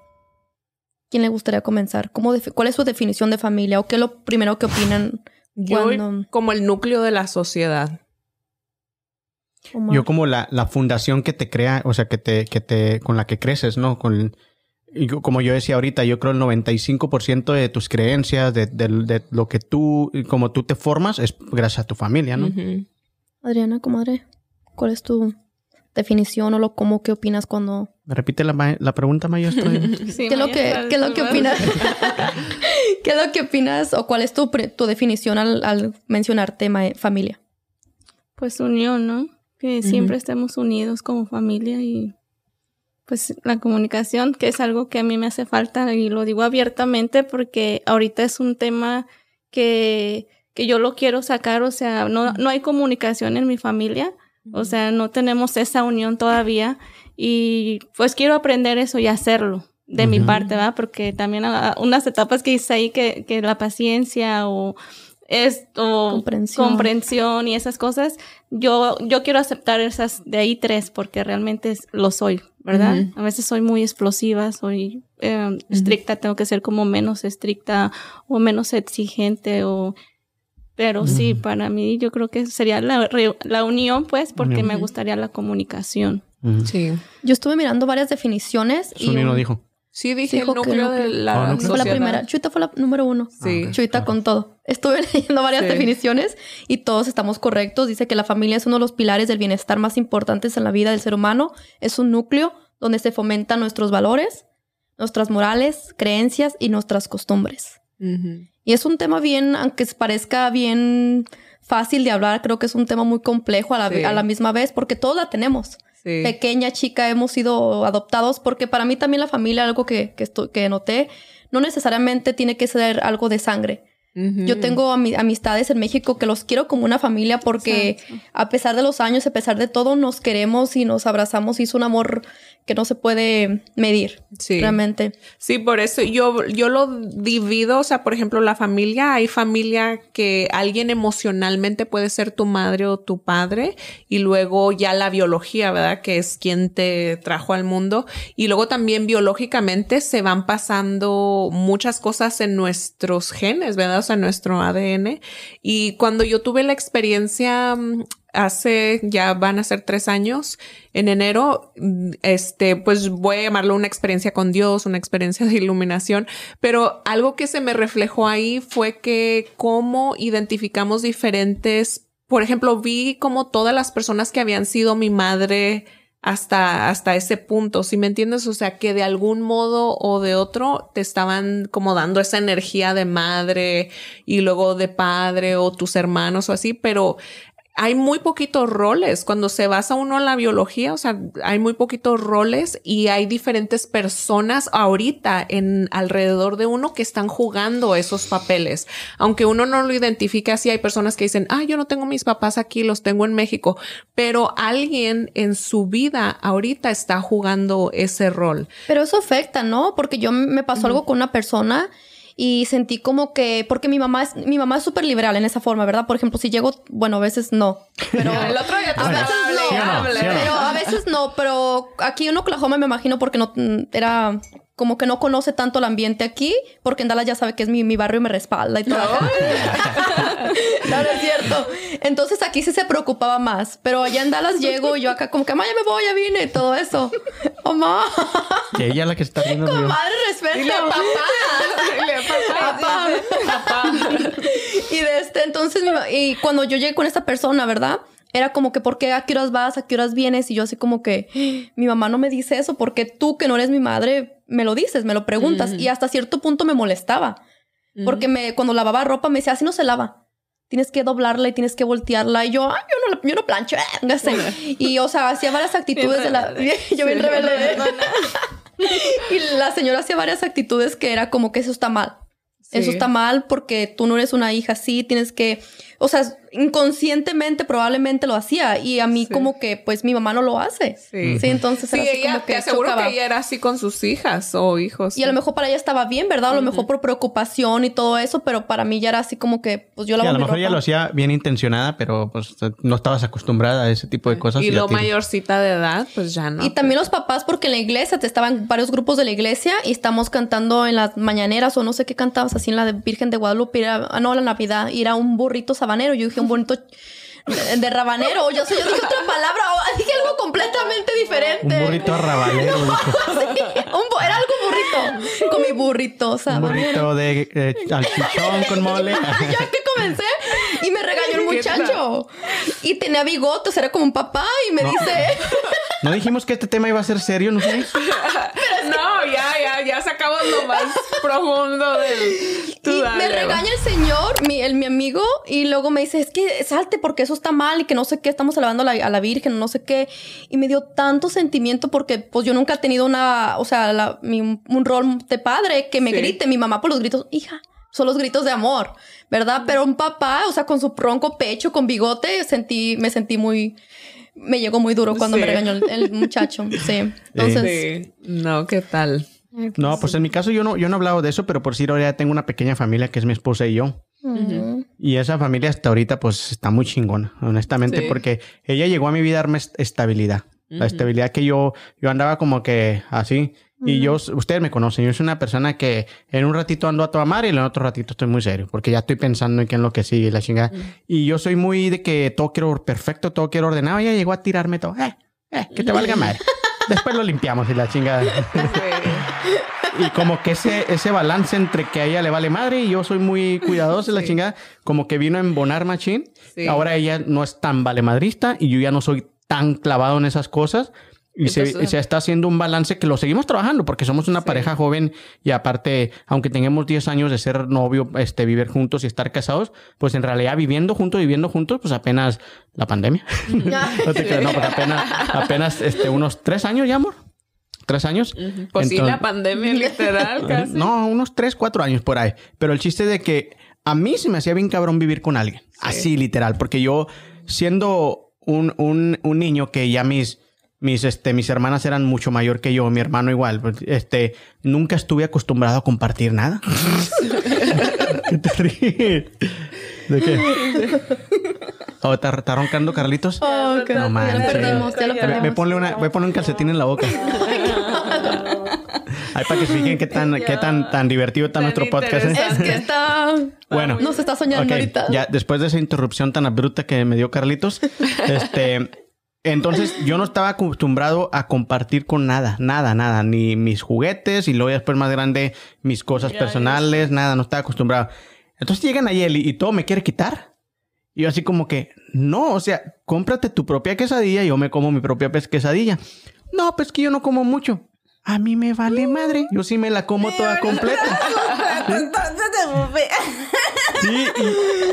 ¿Quién le gustaría comenzar? ¿Cómo ¿Cuál es su definición de familia? ¿O qué es lo primero que opinan? Yo como el núcleo de la sociedad. Yo como la, la, fundación que te crea, o sea, que te, que te, con la que creces, ¿no? Con, y como yo decía ahorita, yo creo el 95% de tus creencias, de, de, lo que tú, como tú te formas, es gracias a tu familia, ¿no? Adriana, comadre, ¿cuál es tu definición o lo cómo qué opinas cuando repite la, la pregunta maestra ¿Qué es lo que qué es lo que opinas qué es lo que opinas o cuál es tu, tu definición al, al mencionar tema familia pues unión no que siempre estemos unidos como familia y pues la comunicación que es algo que a mí me hace falta y lo digo abiertamente porque ahorita es un tema que que yo lo quiero sacar o sea no no hay comunicación en mi familia o sea, no tenemos esa unión todavía y pues quiero aprender eso y hacerlo de mi parte, ¿va? Porque también unas etapas que hice ahí que, que la paciencia o esto, comprensión. comprensión. y esas cosas, yo, yo quiero aceptar esas de ahí tres porque realmente lo soy, ¿verdad? A veces soy muy explosiva, soy eh, estricta, tengo que ser como menos estricta o menos exigente o pero sí, para mí yo creo que sería la, la unión, pues, porque me gustaría la comunicación. Sí. Yo estuve mirando varias definiciones. y no dijo. Sí, dije el núcleo de la oh, Fue la primera. Chuita fue la número uno. Sí. Chuita con todo. Estuve leyendo varias definiciones y todos estamos correctos. Dice que la familia es uno de los pilares del bienestar más importantes en la vida del ser humano. Es un núcleo donde se fomentan nuestros valores, nuestras morales, creencias y nuestras costumbres. Y es un tema bien, aunque parezca bien fácil de hablar, creo que es un tema muy complejo a la, a la misma vez, porque todos la tenemos. Pequeña, chica, hemos sido adoptados, porque para mí también la familia, algo que, que, que noté, no necesariamente tiene que ser algo de sangre. Yo tengo amistades en México que los quiero como una familia porque a pesar de los años, a pesar de todo, nos queremos y nos abrazamos y es un amor que no se puede medir sí. realmente. Sí, por eso yo, yo lo divido, o sea, por ejemplo, la familia, hay familia que alguien emocionalmente puede ser tu madre o tu padre y luego ya la biología, ¿verdad? Que es quien te trajo al mundo y luego también biológicamente se van pasando muchas cosas en nuestros genes, ¿verdad? O sea, nuestro ADN y cuando yo tuve la experiencia mm, hace ya van a ser tres años en enero, este, pues voy a llamarlo una experiencia con Dios, una experiencia de iluminación, pero algo que se me reflejó ahí fue que cómo identificamos diferentes, por ejemplo, vi como todas las personas que habían sido mi madre hasta, hasta ese punto, si me entiendes? O sea, que de algún modo o de otro te estaban como dando esa energía de madre y luego de padre o tus hermanos o así, pero hay muy poquitos roles. Cuando se basa uno en la biología, o sea, hay muy poquitos roles y hay diferentes personas ahorita en alrededor de uno que están jugando esos papeles. Aunque uno no lo identifique así, hay personas que dicen, ah, yo no tengo mis papás aquí, los tengo en México, pero alguien en su vida ahorita está jugando ese rol. Pero eso afecta, ¿no? Porque yo me pasó algo con una persona y sentí como que, porque mi mamá es, mi mamá es súper liberal en esa forma, ¿verdad? Por ejemplo, si llego, bueno, a veces no. Pero el otro día a veces no, pero a veces no, pero aquí en Oklahoma me imagino porque no era como que no conoce tanto el ambiente aquí, porque en Dallas ya sabe que es mi, mi barrio y me respalda y todo. No. no, es cierto. Entonces aquí sí se preocupaba más, pero allá en Dallas llego y yo acá como que, mamá, ya me voy, ya vine, y todo eso. Mamá. Que ella es la que está viendo. Comadre, respeto. Dile papá. Dile papá. papá. y de este, entonces, y cuando yo llegué con esta persona, ¿verdad? era como que, ¿por qué a qué horas vas? ¿A qué horas vienes? Y yo así como que, "Ah, mi mamá no me dice eso, porque tú que no eres mi madre me lo dices, me lo preguntas. Y hasta cierto punto me molestaba. Porque me, cuando lavaba ropa me decía, así no se lava. Tienes que doblarla y tienes que voltearla. Y yo, ay, yo no, yo no plancho. eh, véngase". Y, o sea, hacía varias actitudes de la... yo bien rebelde. y la señora hacía varias actitudes que era como que eso está mal. Eso está mal porque tú no eres una hija así, tienes que, o sea, inconscientemente probablemente lo hacía y a mí Sí. como que pues mi mamá no lo hace. Sí. Sí, entonces Sí, era así ella, como que te aseguro chocaba. que ella era así con sus hijas o hijos. Y a lo mejor para ella estaba bien, ¿verdad? A lo mejor por preocupación y todo eso, pero para mí ya era así como que pues yo Sí, la a lo mejor ella lo hacía bien intencionada, pero pues no estabas acostumbrada a ese tipo de cosas. y lo mayorcita de edad, pues ya no. Y también los papás, porque en la iglesia te estaban varios grupos de la iglesia y estamos cantando en las mañaneras o no sé qué cantabas así en la de Virgen de Guadalupe, era, ah, no, la Navidad, y era un burrito sabanero. Yo dije un bonito de, rabanero. Yo sé, yo dije otra palabra, dije algo completamente diferente. Un burrito. Sí, un bu- era algo burrito. Con mi burrito Un sabanero. burrito de eh, salchichón con mole. ya que comencé y me regañó el ¿Qué muchacho. Y tenía bigotes, era como un papá y me dice... ¿No dijimos que este tema iba a ser serio, no sé? no, ya, sacamos lo más profundo del. Tú y dale, me regaña el señor, mi, el, mi amigo, y luego me dice, es que salte porque eso está mal y que no sé qué, estamos alabando a la, a la Virgen, no sé qué. Y me dio tanto sentimiento porque pues yo nunca he tenido una, o sea, la- mi- un rol de padre que me Sí. grite, mi mamá por los gritos, hija. Son los gritos de amor, ¿verdad? Pero un papá, o sea, con su ronco pecho, con bigote, sentí, me sentí muy, me llegó muy duro cuando Sí. me regañó el, el muchacho. Sí. Entonces, Sí. No, ¿qué tal? No, pues en mi caso yo no, yo no he hablado de eso, pero por decir ahora ya tengo una pequeña familia que es mi esposa y yo. ujú. Y esa familia hasta ahorita pues está muy chingona, honestamente, Sí. porque ella llegó a mi vida a darme est- estabilidad. La estabilidad que yo, yo andaba como que así. Y yo, ustedes me conocen, yo soy una persona que en un ratito ando a toda madre y en otro ratito estoy muy serio, porque ya estoy pensando en qué es lo que sigue y la chingada. Y yo soy muy de que todo quiero perfecto, todo quiero ordenado. Ella llegó a tirarme todo. Eh, eh, que te valga madre. Después lo limpiamos y la chingada. Y como que ese, ese balance entre que a ella le vale madre y yo soy muy cuidadoso la chingada, como que vino a embonar machín. Sí. Ahora ella no es tan valemadrista y yo ya no soy tan clavado en esas cosas. Y se, se está haciendo un balance que lo seguimos trabajando porque somos una pareja joven y aparte, aunque tengamos 10 años de ser novio, este, vivir juntos y estar casados, pues en realidad viviendo juntos, viviendo juntos, pues apenas la pandemia. no te creas, no, pues apenas, apenas este, unos 3 años ya, amor. ¿Tres años? Pues sí, la pandemia literal casi. no, unos 3, 4 años por ahí. Pero el chiste de que a mí se me hacía bien cabrón vivir con alguien. Así, literal. Porque yo, siendo un, un, un niño que ya mis, mis, este, mis hermanas eran mucho mayor que yo, mi hermano igual, pues, este, nunca estuve acostumbrado a compartir nada. ¿Qué te ríes? ¿De qué? Oh, ¿está, está roncando Carlitos? Oh, ok. No ya lo manches. perdimos, ya lo perdimos. ve, ponle una, ve, ponle un calcetín en la boca. Ahí para que se fijen qué tan, qué tan, tan divertido está Tan nuestro podcast. ¿eh? Es que está... Bueno. Nos está soñando Ok, ahorita. Ya, después de esa interrupción tan abrupta que me dio Carlitos, este, entonces yo no estaba acostumbrado a compartir con nada, nada, nada, ni mis juguetes y luego después más grande mis cosas personales, nada, no estaba acostumbrado. Entonces llegan a Yeli y todo me quiere quitar. Y yo así como que, no, o sea, cómprate tu propia quesadilla y yo me como mi propia quesadilla. No, pues que yo no como mucho. A mí me vale madre. Yo sí me la como toda completa. Sí,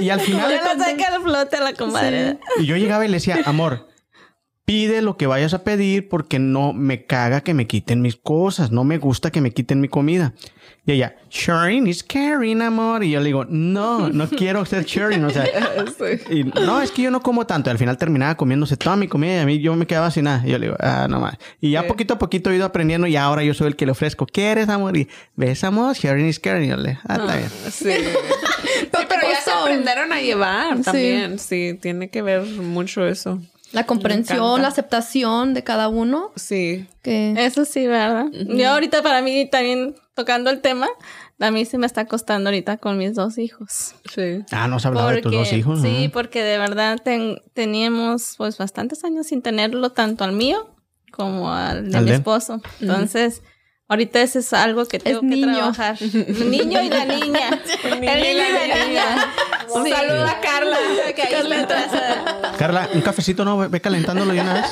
y, y al final... La saca flote la comadre. Y yo llegaba y le decía, amor, pide lo que vayas a pedir porque no me caga que me quiten mis cosas, no me gusta que me quiten mi comida. Y ella, sharing is caring, amor. Y yo le digo, no, no quiero ser sharing. O sea, y, no, es que yo no como tanto. Y al final terminaba comiéndose toda mi comida y a mí yo me quedaba sin nada. Y yo le digo, ah, no más. Y ya poquito a poquito he ido aprendiendo y ahora yo soy el que le ofrezco, ¿quieres, amor? Y ves, amor, sharing is caring. Y yo le, ah, está bien. Sí. Sí, Pero ya se aprendieron a llevar Sí. también. Sí, tiene que ver mucho eso. La comprensión, la aceptación de cada uno. Sí. Que... Eso sí, ¿verdad? Yo ahorita para mí también tocando el tema, a mí sí me está costando ahorita con mis dos hijos. Sí. Ah, no has hablado de tus dos hijos. Sí, porque de verdad ten- teníamos pues bastantes años sin tenerlo tanto al mío como al de mi esposo. Entonces, Ahorita eso es algo que tengo que niño. trabajar. El niño y la niña. El niño y la niña. Un Sí. saludo a Carla. Que ahí está atrás. Carla, un cafecito, ¿no? Ve- calentándolo de una vez.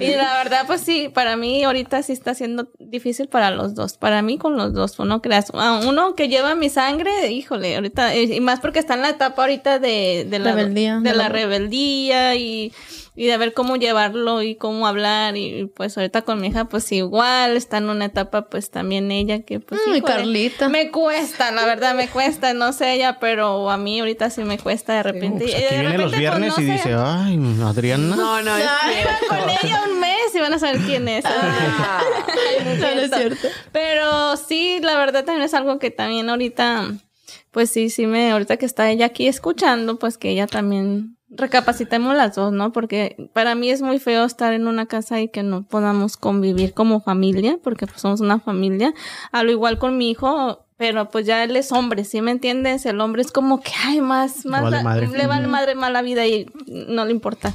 Y la verdad, pues sí, para mí ahorita sí está siendo difícil para los dos. Para mí con los dos, no creas. A uno que lleva mi sangre, híjole, ahorita, y más porque está en la etapa ahorita de, de la Rebeldía. De la- rebeldía y, y de ver cómo llevarlo y cómo hablar. Y pues ahorita con mi hija, pues igual, está en una etapa, pues también ella que pues. Híjole, Carlita. Me cuesta, la verdad, me cuesta, no sé ella, pero a mí ahorita sí me cuesta de repente. Pues Y de viene los repente, pues, viernes no y dice, ay, Adriana. No, no, es cierto. con ella un mes y van a saber quién es. Ah. No es cierto. Pero sí, la verdad también es algo que también ahorita, pues sí, sí me, ahorita que está ella aquí escuchando, pues que ella también recapacitemos las dos, ¿no? Porque para mí es muy feo estar en una casa y que no podamos convivir como familia, porque pues somos una familia. A lo igual con mi hijo, pero pues ya él es hombre, ¿sí me entiendes? El hombre es como que, ay, más, más, vale la- le vale madre mala vida y no le importa.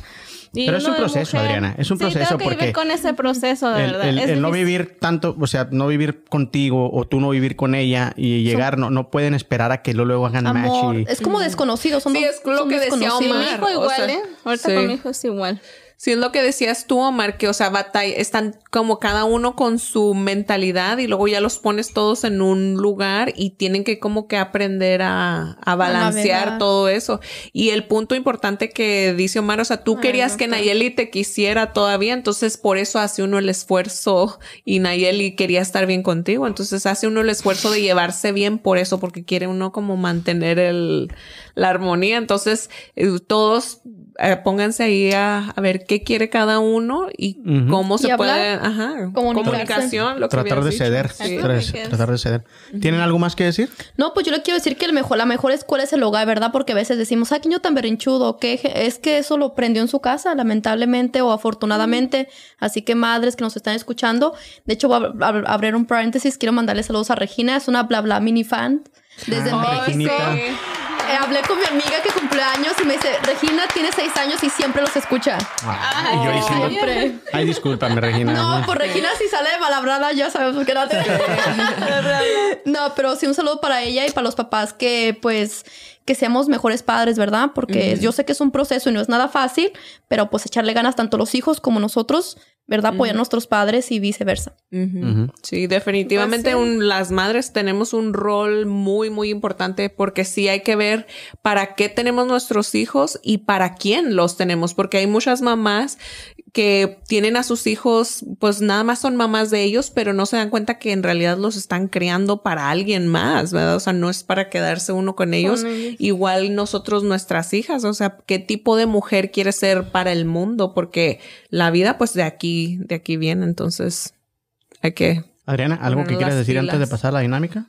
Y Pero es un proceso, Adriana, es un Sí, proceso tengo que porque vivir con ese proceso, de El, verdad. el- Es el no vivir tanto, o sea, no vivir contigo o tú no vivir con ella y llegar, no, no pueden esperar a que lo luego hagan Amor. match. y- Es como desconocido. Son Sí, dos- es lo que decía desconocidos. Mi Omar. hijo igual, o sea, ¿eh? Ahorita sí. con mi hijo es igual. Sí, es lo que decías tú, Omar, que, o sea, batalla, están como cada uno con su mentalidad y luego ya los pones todos en un lugar y tienen que como que aprender a, a balancear todo eso. Y el punto importante que dice Omar, o sea, tú Ay, querías no que. Nayeli te quisiera todavía, entonces por eso hace uno el esfuerzo y Nayeli quería estar bien contigo, entonces hace uno el esfuerzo de llevarse bien por eso, porque quiere uno como mantener el, la armonía. Entonces, eh, todos eh, pónganse ahí a, a ver qué quiere cada uno y cómo se Y puede, hablar, ajá, comunicación, lo que tratar de dicho. ceder, Sí. tratar de ceder. ¿Tienen algo más que decir? No, pues yo le quiero decir que el mejor, la mejor escuela es el hogar, ¿verdad? Porque a veces decimos, ay, qué niño tan berrinchudo, que es que eso lo prendió en su casa, lamentablemente o afortunadamente. Así que madres que nos están escuchando, de hecho voy a ab- abrir un paréntesis, quiero mandarle saludos a Regina, es una bla bla mini fan desde Ah, México. Reginita. Eh, hablé con mi amiga que cumple años y me dice, Regina tiene seis años y siempre los escucha. y yo diciendo, Siempre. ay, discúlpame, Regina. No, pues Regina si sale de malabrada ya sabemos qué no te... No, pero sí un saludo para ella y para los papás que pues que seamos mejores padres, ¿verdad? Porque yo sé que es un proceso y no es nada fácil, pero pues echarle ganas tanto los hijos como nosotros, ¿verdad? Apoyar a nuestros padres y viceversa. Sí, definitivamente Pues sí. un- las madres tenemos un rol muy, muy importante porque sí hay que ver para qué tenemos nuestros hijos y para quién los tenemos, porque hay muchas mamás que tienen a sus hijos, pues nada más son mamás de ellos, pero no se dan cuenta que en realidad los están criando para alguien más, ¿verdad? O sea, no es para quedarse uno con ellos. ellos. Igual nosotros, nuestras hijas, o sea, qué tipo de mujer quiere ser para el mundo, porque la vida, pues de aquí, de aquí viene, entonces hay que Adriana, ¿algo que quieras decir antes de pasar a la dinámica?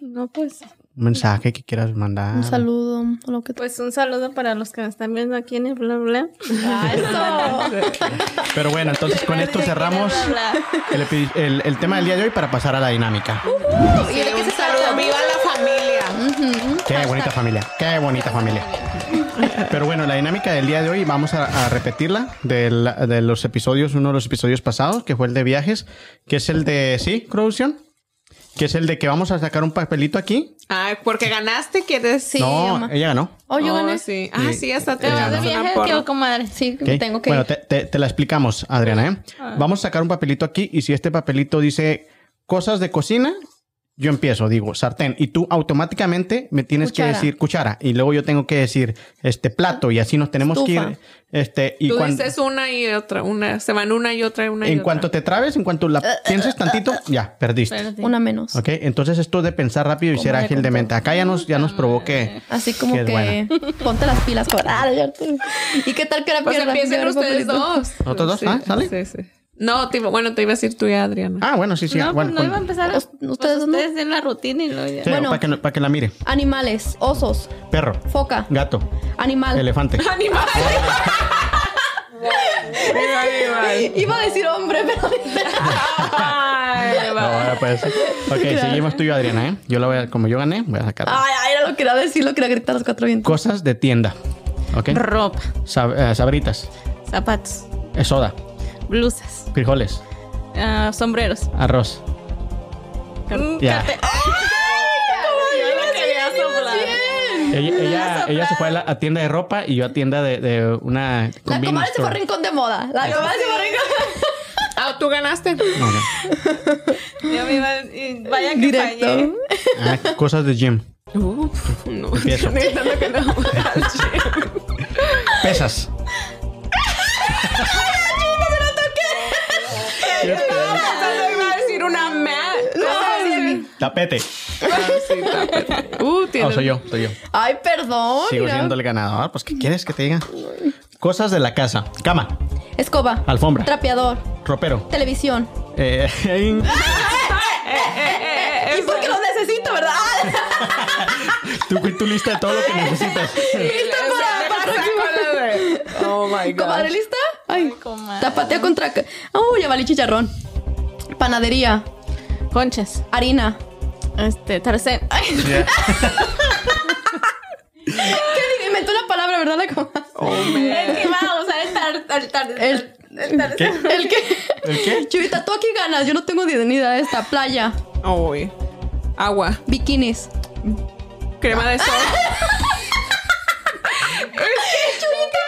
No, pues, Un mensaje que quieras mandar. Un saludo, lo que pues un saludo para los que me están viendo aquí en el bla bla. Ah, eso. Pero bueno, entonces con esto cerramos el, epi- el- el tema del día de hoy para pasar a la dinámica. ¿Y de qué un se saludo. trata? ¡Viva la familia! Qué bonita familia, qué bonita familia. Pero bueno, la dinámica del día de hoy vamos a, a repetirla del- de los episodios, uno de los episodios pasados, que fue el de viajes, que es el de, sí, producción, que es el de que vamos a sacar un papelito aquí. Ah, porque ganaste, ¿quieres? Sí, no, mamá. ella ganó. Oh, yo Oh, gané. Sí. Ah, sí, hasta te Ella ¿Te vas de viaje porra. o comadre? Sí, tengo que Bueno, ir. te, te- te la explicamos, Adriana. ¿eh? Ah. Vamos a sacar un papelito aquí y si este papelito dice cosas de cocina, yo empiezo, digo sartén y tú automáticamente me tienes que decir cuchara y luego yo tengo que decir este plato y así nos tenemos Estufa. que ir. Este, y Tú cuando, dices una y otra, una, se van una y otra y una y en otra. cuanto te trabes, en cuanto la pienses tantito, ya, perdiste. Una menos. ¿Ok? Entonces esto de pensar rápido y ser ágil de mente. Acá ya nos, ya nos probó que... Así como que ponte las pilas. Con... Ah. ¿Y qué tal que era Pues pierda? empiecen ustedes dos. ¿Nosotros dos? Sí, Ah, ¿sale? Sí, sí. No, te bueno, te iba a decir tú y Adriana. Ah, bueno, sí, sí. no, bueno, pues no con- iba a empezar. Pues ustedes no. ustedes den la rutina y luego ya. sí, bueno. para, que, para que la mire. Animales, osos, Perro, foca, gato, animal. elefante. ¡Animal! Iba a decir hombre, pero... Ay, ahora puede ser. Ok, seguimos tú y yo, Adriana, ¿eh? Yo lo voy a, como yo gané, voy a sacar Ay, ay, era lo que quería decir, lo quería gritar a los cuatro vientos. cosas de tienda. ¿Ok? Ropa, Sab- eh, sabritas, zapatos, eh, soda, blusas, frijoles, Ah, sombreros. Arroz. Ya. Quería soplar. Ella, ella, ella se fue a la a tienda de ropa y yo a tienda de, de una La comadre se fue a rincón de moda. La comadre se fue a rincón. Ah, tú ganaste. No, no. Yo me iba vaya que Directo. fallé. Ah, cosas de gym. Uf, no. Empiezo. Necesitando que no. Pesas. Pensando iba a decir una mat. Tapete. Uh, tienes. soy yo, soy yo. Ay, perdón. Sigo mira. siendo el ganador. Pues, ¿qué quieres que te diga? Cosas de la casa. Cama. Escoba. Alfombra. Trapeador. Ropero. Televisión. Eh, Y porque lo necesito, ¿verdad? tú, tu lista de todo lo que necesitas. ¿Lista para, para la próxima? Oh my god. ¿Comadre lista? Ay, comadre. tapateo contra... Oh, ya valí chicharrón. Panadería. Conchas. Harina. Este, tercer. Ay, Ya. ¿Qué? Inventó una palabra, ¿verdad? La comadre. es que iba a usar el tar, el tar, El- el tar- ¿Qué? ¿El qué? ¿El qué? Chivita, tú aquí ganas. Yo no tengo ni ni idea de esta. Playa. Uy. Agua. Bikinis. Crema de sol. Chivita, que...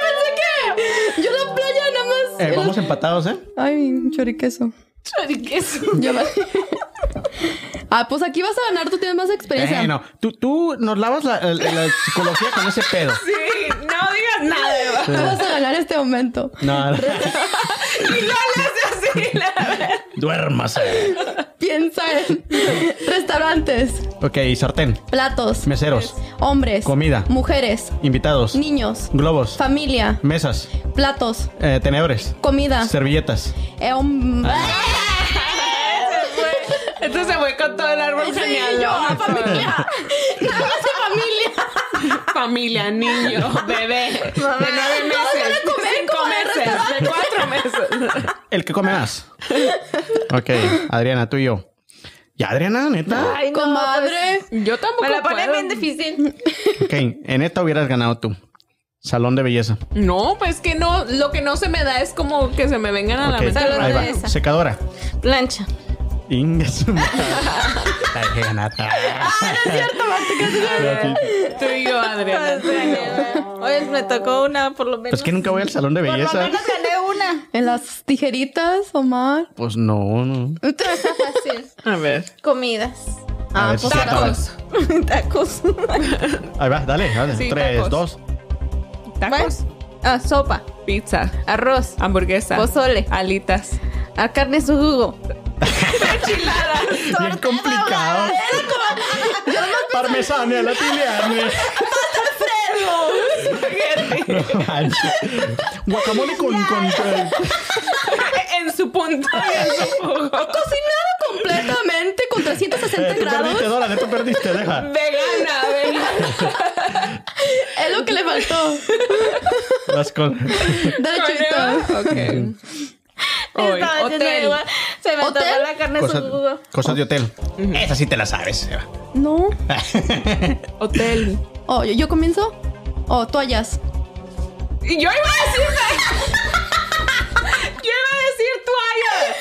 Yo la playa nada más... Eh, vamos empatados, ¿eh? Ay, choriqueso. choriqueso. Ya va. ah, pues aquí vas a ganar. Tú tienes más experiencia. Bueno, tú, tú nos lavas la, la- la psicología con ese pedo. Sí, no digas nada, Eva. Tú vas a ganar este momento. No, no. Y no le hace así, la duérmase. Piensa en restaurantes, Ok, sartén, platos, meseros, hombres, Comida. mujeres, invitados, niños, globos, familia, mesas, platos, eh, tenedores, comida. servilletas. eh, hom- Entonces se fue con todo el árbol Sí, genial. yo, ¿no? familia. Nada más de familia. Familia, niño, bebé. De nueve meses. a comer cinco meses. De cuatro meses. El que come más. Ok, Adriana, tú y yo. Ya, Adriana, neta. Ay, no, Comadre. Yo tampoco Me la pone puedo. bien difícil. Ok, en esta hubieras ganado tú. Salón de belleza. No, pues que no, lo que no se me da es como que se me vengan a la mente. Salón de belleza. Secadora. Plancha. Inga su madre. Ay, Renata. Tú y yo, Adriana. Oye, me tocó una por lo menos. Pues que nunca voy al salón de por lo belleza. menos gané una. En las tijeritas, Omar. Pues no, no. Fácil. A ver. Comidas. A Ah, ver, pues Tacos. Tacos. Ahí va, dale, dale. Sí, Tres, tacos. dos. Tacos. Ah, sopa. Pizza. Arroz. Hamburguesa. Pozole. Alitas. A carne su jugo. Bien complicado. Parmesano a la tiliane. No manches. Guacamole con, con, con- en su punto. En su jugo. Cocinado completamente con 360 Eh, tú grados. perdiste, Dora, tú perdiste, deja. Vegana, vegana. Es lo que le faltó. Las con... Dale, chivita. Ok. Hoy, hotel. igual. Se me ¿Hotel? tocó la carne Cosas, su jugo. cosas de hotel. Esa sí te la sabes. Eva. No. Hotel. Oh, ¿yo, yo comienzo? Oh, toallas. Y yo iba a decir. yo iba a decir toallas.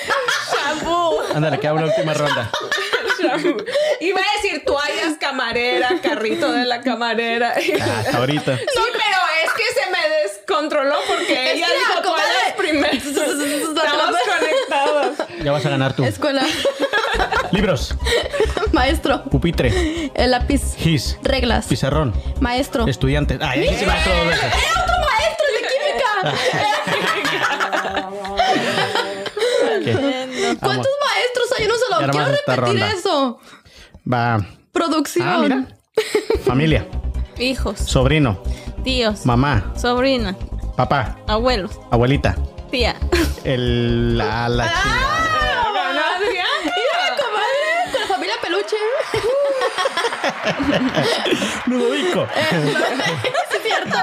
Shampoo. Ándale, queda una última ronda. Shampoo. Iba a decir toallas, camarera, carrito de la camarera. sí, Hasta ahorita. pero que se me descontroló porque ella que, dijo toallas primero. Estamos conectados. Ya vas a ganar tú. Escuela. Libros, Maestro. pupitre, El lápiz. gis, Reglas. pizarrón, Maestro. estudiantes. Ay, ahí sí maestro dos veces. ¡Eh, otro maestro de química! ¿Qué? ¿Cuántos maestros hay? Yo no se lo quiero repetir ronda. eso. Va. Producción. Ah, mira. Familia, Hijos. sobrino, Tíos. mamá, Sobrina. papá, Abuelos. abuelita. Tía. El, la, la chingada. Ganó Adriana. Comadre, con la familia peluche. Ludovico.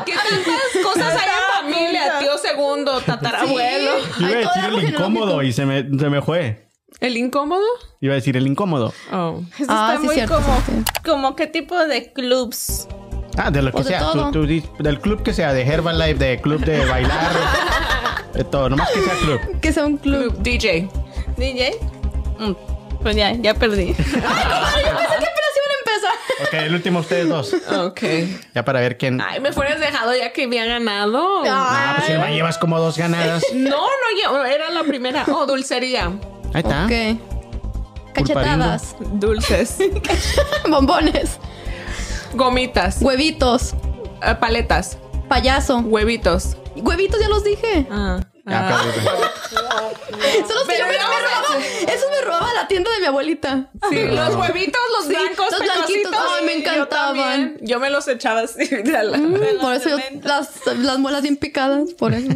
¿Qué tantas cosas hay en familia? Tío segundo, tatarabuelo. Iba a decir el incómodo y se me, se me fue. ¿El incómodo? Iba a decir el incómodo. Oh. Eso Ah, está sí, muy cierto, como, sí, sí. como qué tipo de clubs. Ah, de lo que O de sea. todo. Tú- tú di- del club que sea, de Herbalife, de club de bailar, de todo. Nomás que sea club. Que sea un club. Club DJ. DJ. Mm, Pues ya, ya perdí. Yo pensé que apenas iban a empezar. Ok, el último ustedes dos. Ok. Ya para ver quién. Ay, me fueras dejado ya que había ganado. Ah, pues si me llevas como dos ganadas. No, no, ya- era la primera. Oh, dulcería. Ahí está. Ok. Cachetadas. Dulces. Bombones. Gomitas. Huevitos. eh, paletas. Payaso. Huevitos. Huevitos ya los dije. Ah. Ya, Ah. Son los que yo me, me robaba. Esos me robaba la tienda de mi abuelita. Sí, los huevitos, los Sí, blancos, los blanquitos. Ay, me encantaban. Yo, me los echaba así. de la- Mm, de por eso yo- las, las muelas bien picadas. Por eso.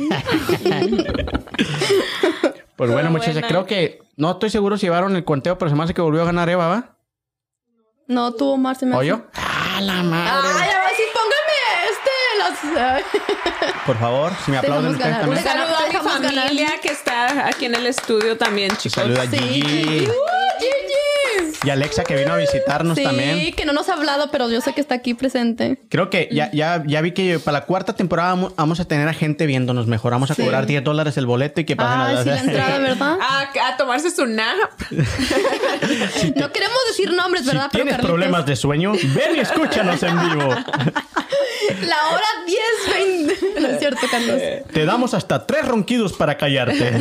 Pues bueno, muchachos, creo que no estoy seguro si llevaron el conteo, pero se me hace que volvió a ganar Eva, ¿va? No, tú, Omar, se me ¿O hace. yo? ¡Ah, la madre! Ay, ahora sí, póngame este. Por favor, si me aplauden Dejamos ustedes también. Deja- Saludo a mi ganar. familia que está aquí en el estudio también, chicos. saluda a sí. Gigi. ¡Uh, Gigi! Y Alexa que vino a visitarnos Sí, también. que no nos ha hablado, pero yo sé que está aquí presente. Creo que ya, ya, ya vi que para la cuarta temporada vamos, vamos a tener a gente viéndonos mejor. Vamos a Sí. cobrar 10 dólares el boleto y que pasen Ay, a sí, la entrada, ¿verdad? A, a tomarse su nap. No queremos decir nombres, Si ¿verdad? Pero tienes Carlitos, problemas de sueño, ven y escúchanos en vivo. La hora 10, 20. No es cierto, Carlos. Te damos hasta tres ronquidos para callarte.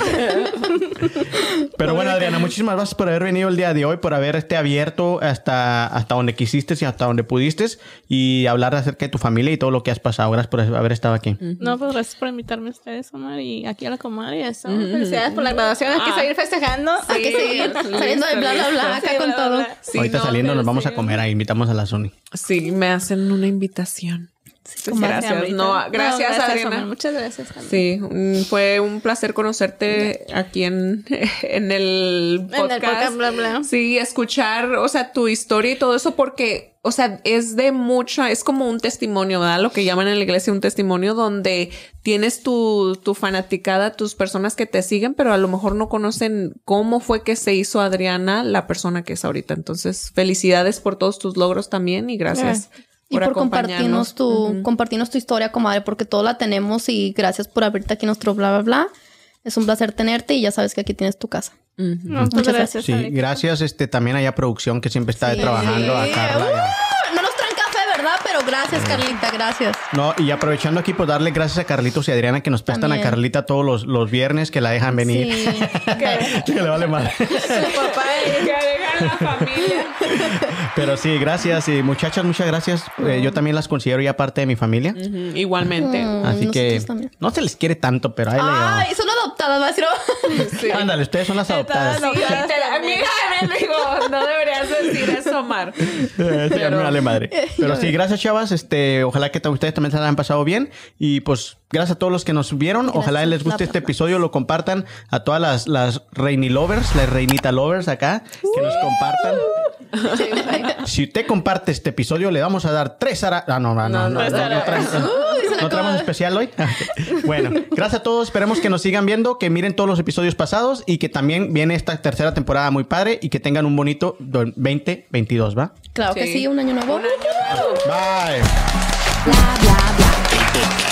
Pero bueno, Adriana, muchísimas gracias por haber venido el día de hoy, por haberte abierto hasta, hasta donde quisiste y hasta donde pudiste y hablar acerca de tu familia y todo lo que has pasado. Gracias por haber estado aquí. No, pues gracias por invitarme a ustedes, Omar, y aquí a la comadre. y eso. Felicidades por la graduación. Hay que Ah. seguir festejando. Hay que seguir saliendo de bla, bla, bla, acá Sí, con bla, bla, todo. bla. Sí, Ahorita no, saliendo nos vamos a comer ahí, invitamos a la Sony. Sí, me hacen una invitación. Comadre. gracias. Amrita. No, gracias, Adriana. Omar. Muchas gracias también. Sí, mm, fue un placer conocerte aquí en, en el En el podcast. podcast, bla, bla. Sí, escuchar, o sea, tu historia y todo eso, porque, o sea, es de mucha, es como un testimonio, ¿verdad? Lo que llaman en la iglesia un testimonio donde tienes tu, tu fanaticada, tus personas que te siguen, pero a lo mejor no conocen cómo fue que se hizo Adriana la persona que es ahorita. Entonces, felicidades por todos tus logros también y gracias. Y por compartirnos acompañarnos. tu, Ujú. compartirnos tu historia, comadre, porque todos la tenemos y gracias por abrirte aquí nuestro bla, bla, bla. Es un placer tenerte y ya sabes que aquí tienes tu casa. Ujú. No, pues Muchas gracias. Sí, gracias este también allá a producción que siempre está Sí. trabajando a Carla. Uh, no nos traen café, ¿verdad? Pero gracias, Carlita, gracias. No, y aprovechando aquí, pues darle gracias a Carlitos y Adriana que nos prestan También. a Carlita todos los, los viernes que la dejan venir. Sí. que le vale mal. Su papá y la familia. Pero sí, gracias. Y muchachas, muchas gracias. Eh, yo también las considero ya parte de mi familia. Igualmente. Mm, Así que también. no se les quiere tanto, pero ahí le Ay, son adoptadas, va a decir. Sí. Ándale, ustedes son las adoptadas. Sí. Mira, me digo, no deberías decir eso, Omar. Eh, sí, me vale madre. Pero sí, gracias, chavas. Este, ojalá que ustedes también se la hayan pasado bien. Y pues, gracias a todos los que nos vieron. Ojalá Gracias. les guste este episodio, lo compartan a todas las, las Reini Lovers, las Reinita Lovers acá, que nos compartan. Si usted comparte este episodio, le vamos a dar tres ara... Ah, no, no, no, no, no, no, ¿No traemos especial hoy? bueno, gracias a todos. Esperemos que nos sigan viendo, que miren todos los episodios pasados y que también viene esta tercera temporada muy padre y que tengan un bonito 2022, ¿va? Claro que Sí. sí, un año nuevo. Un año nuevo. Bye. Bla,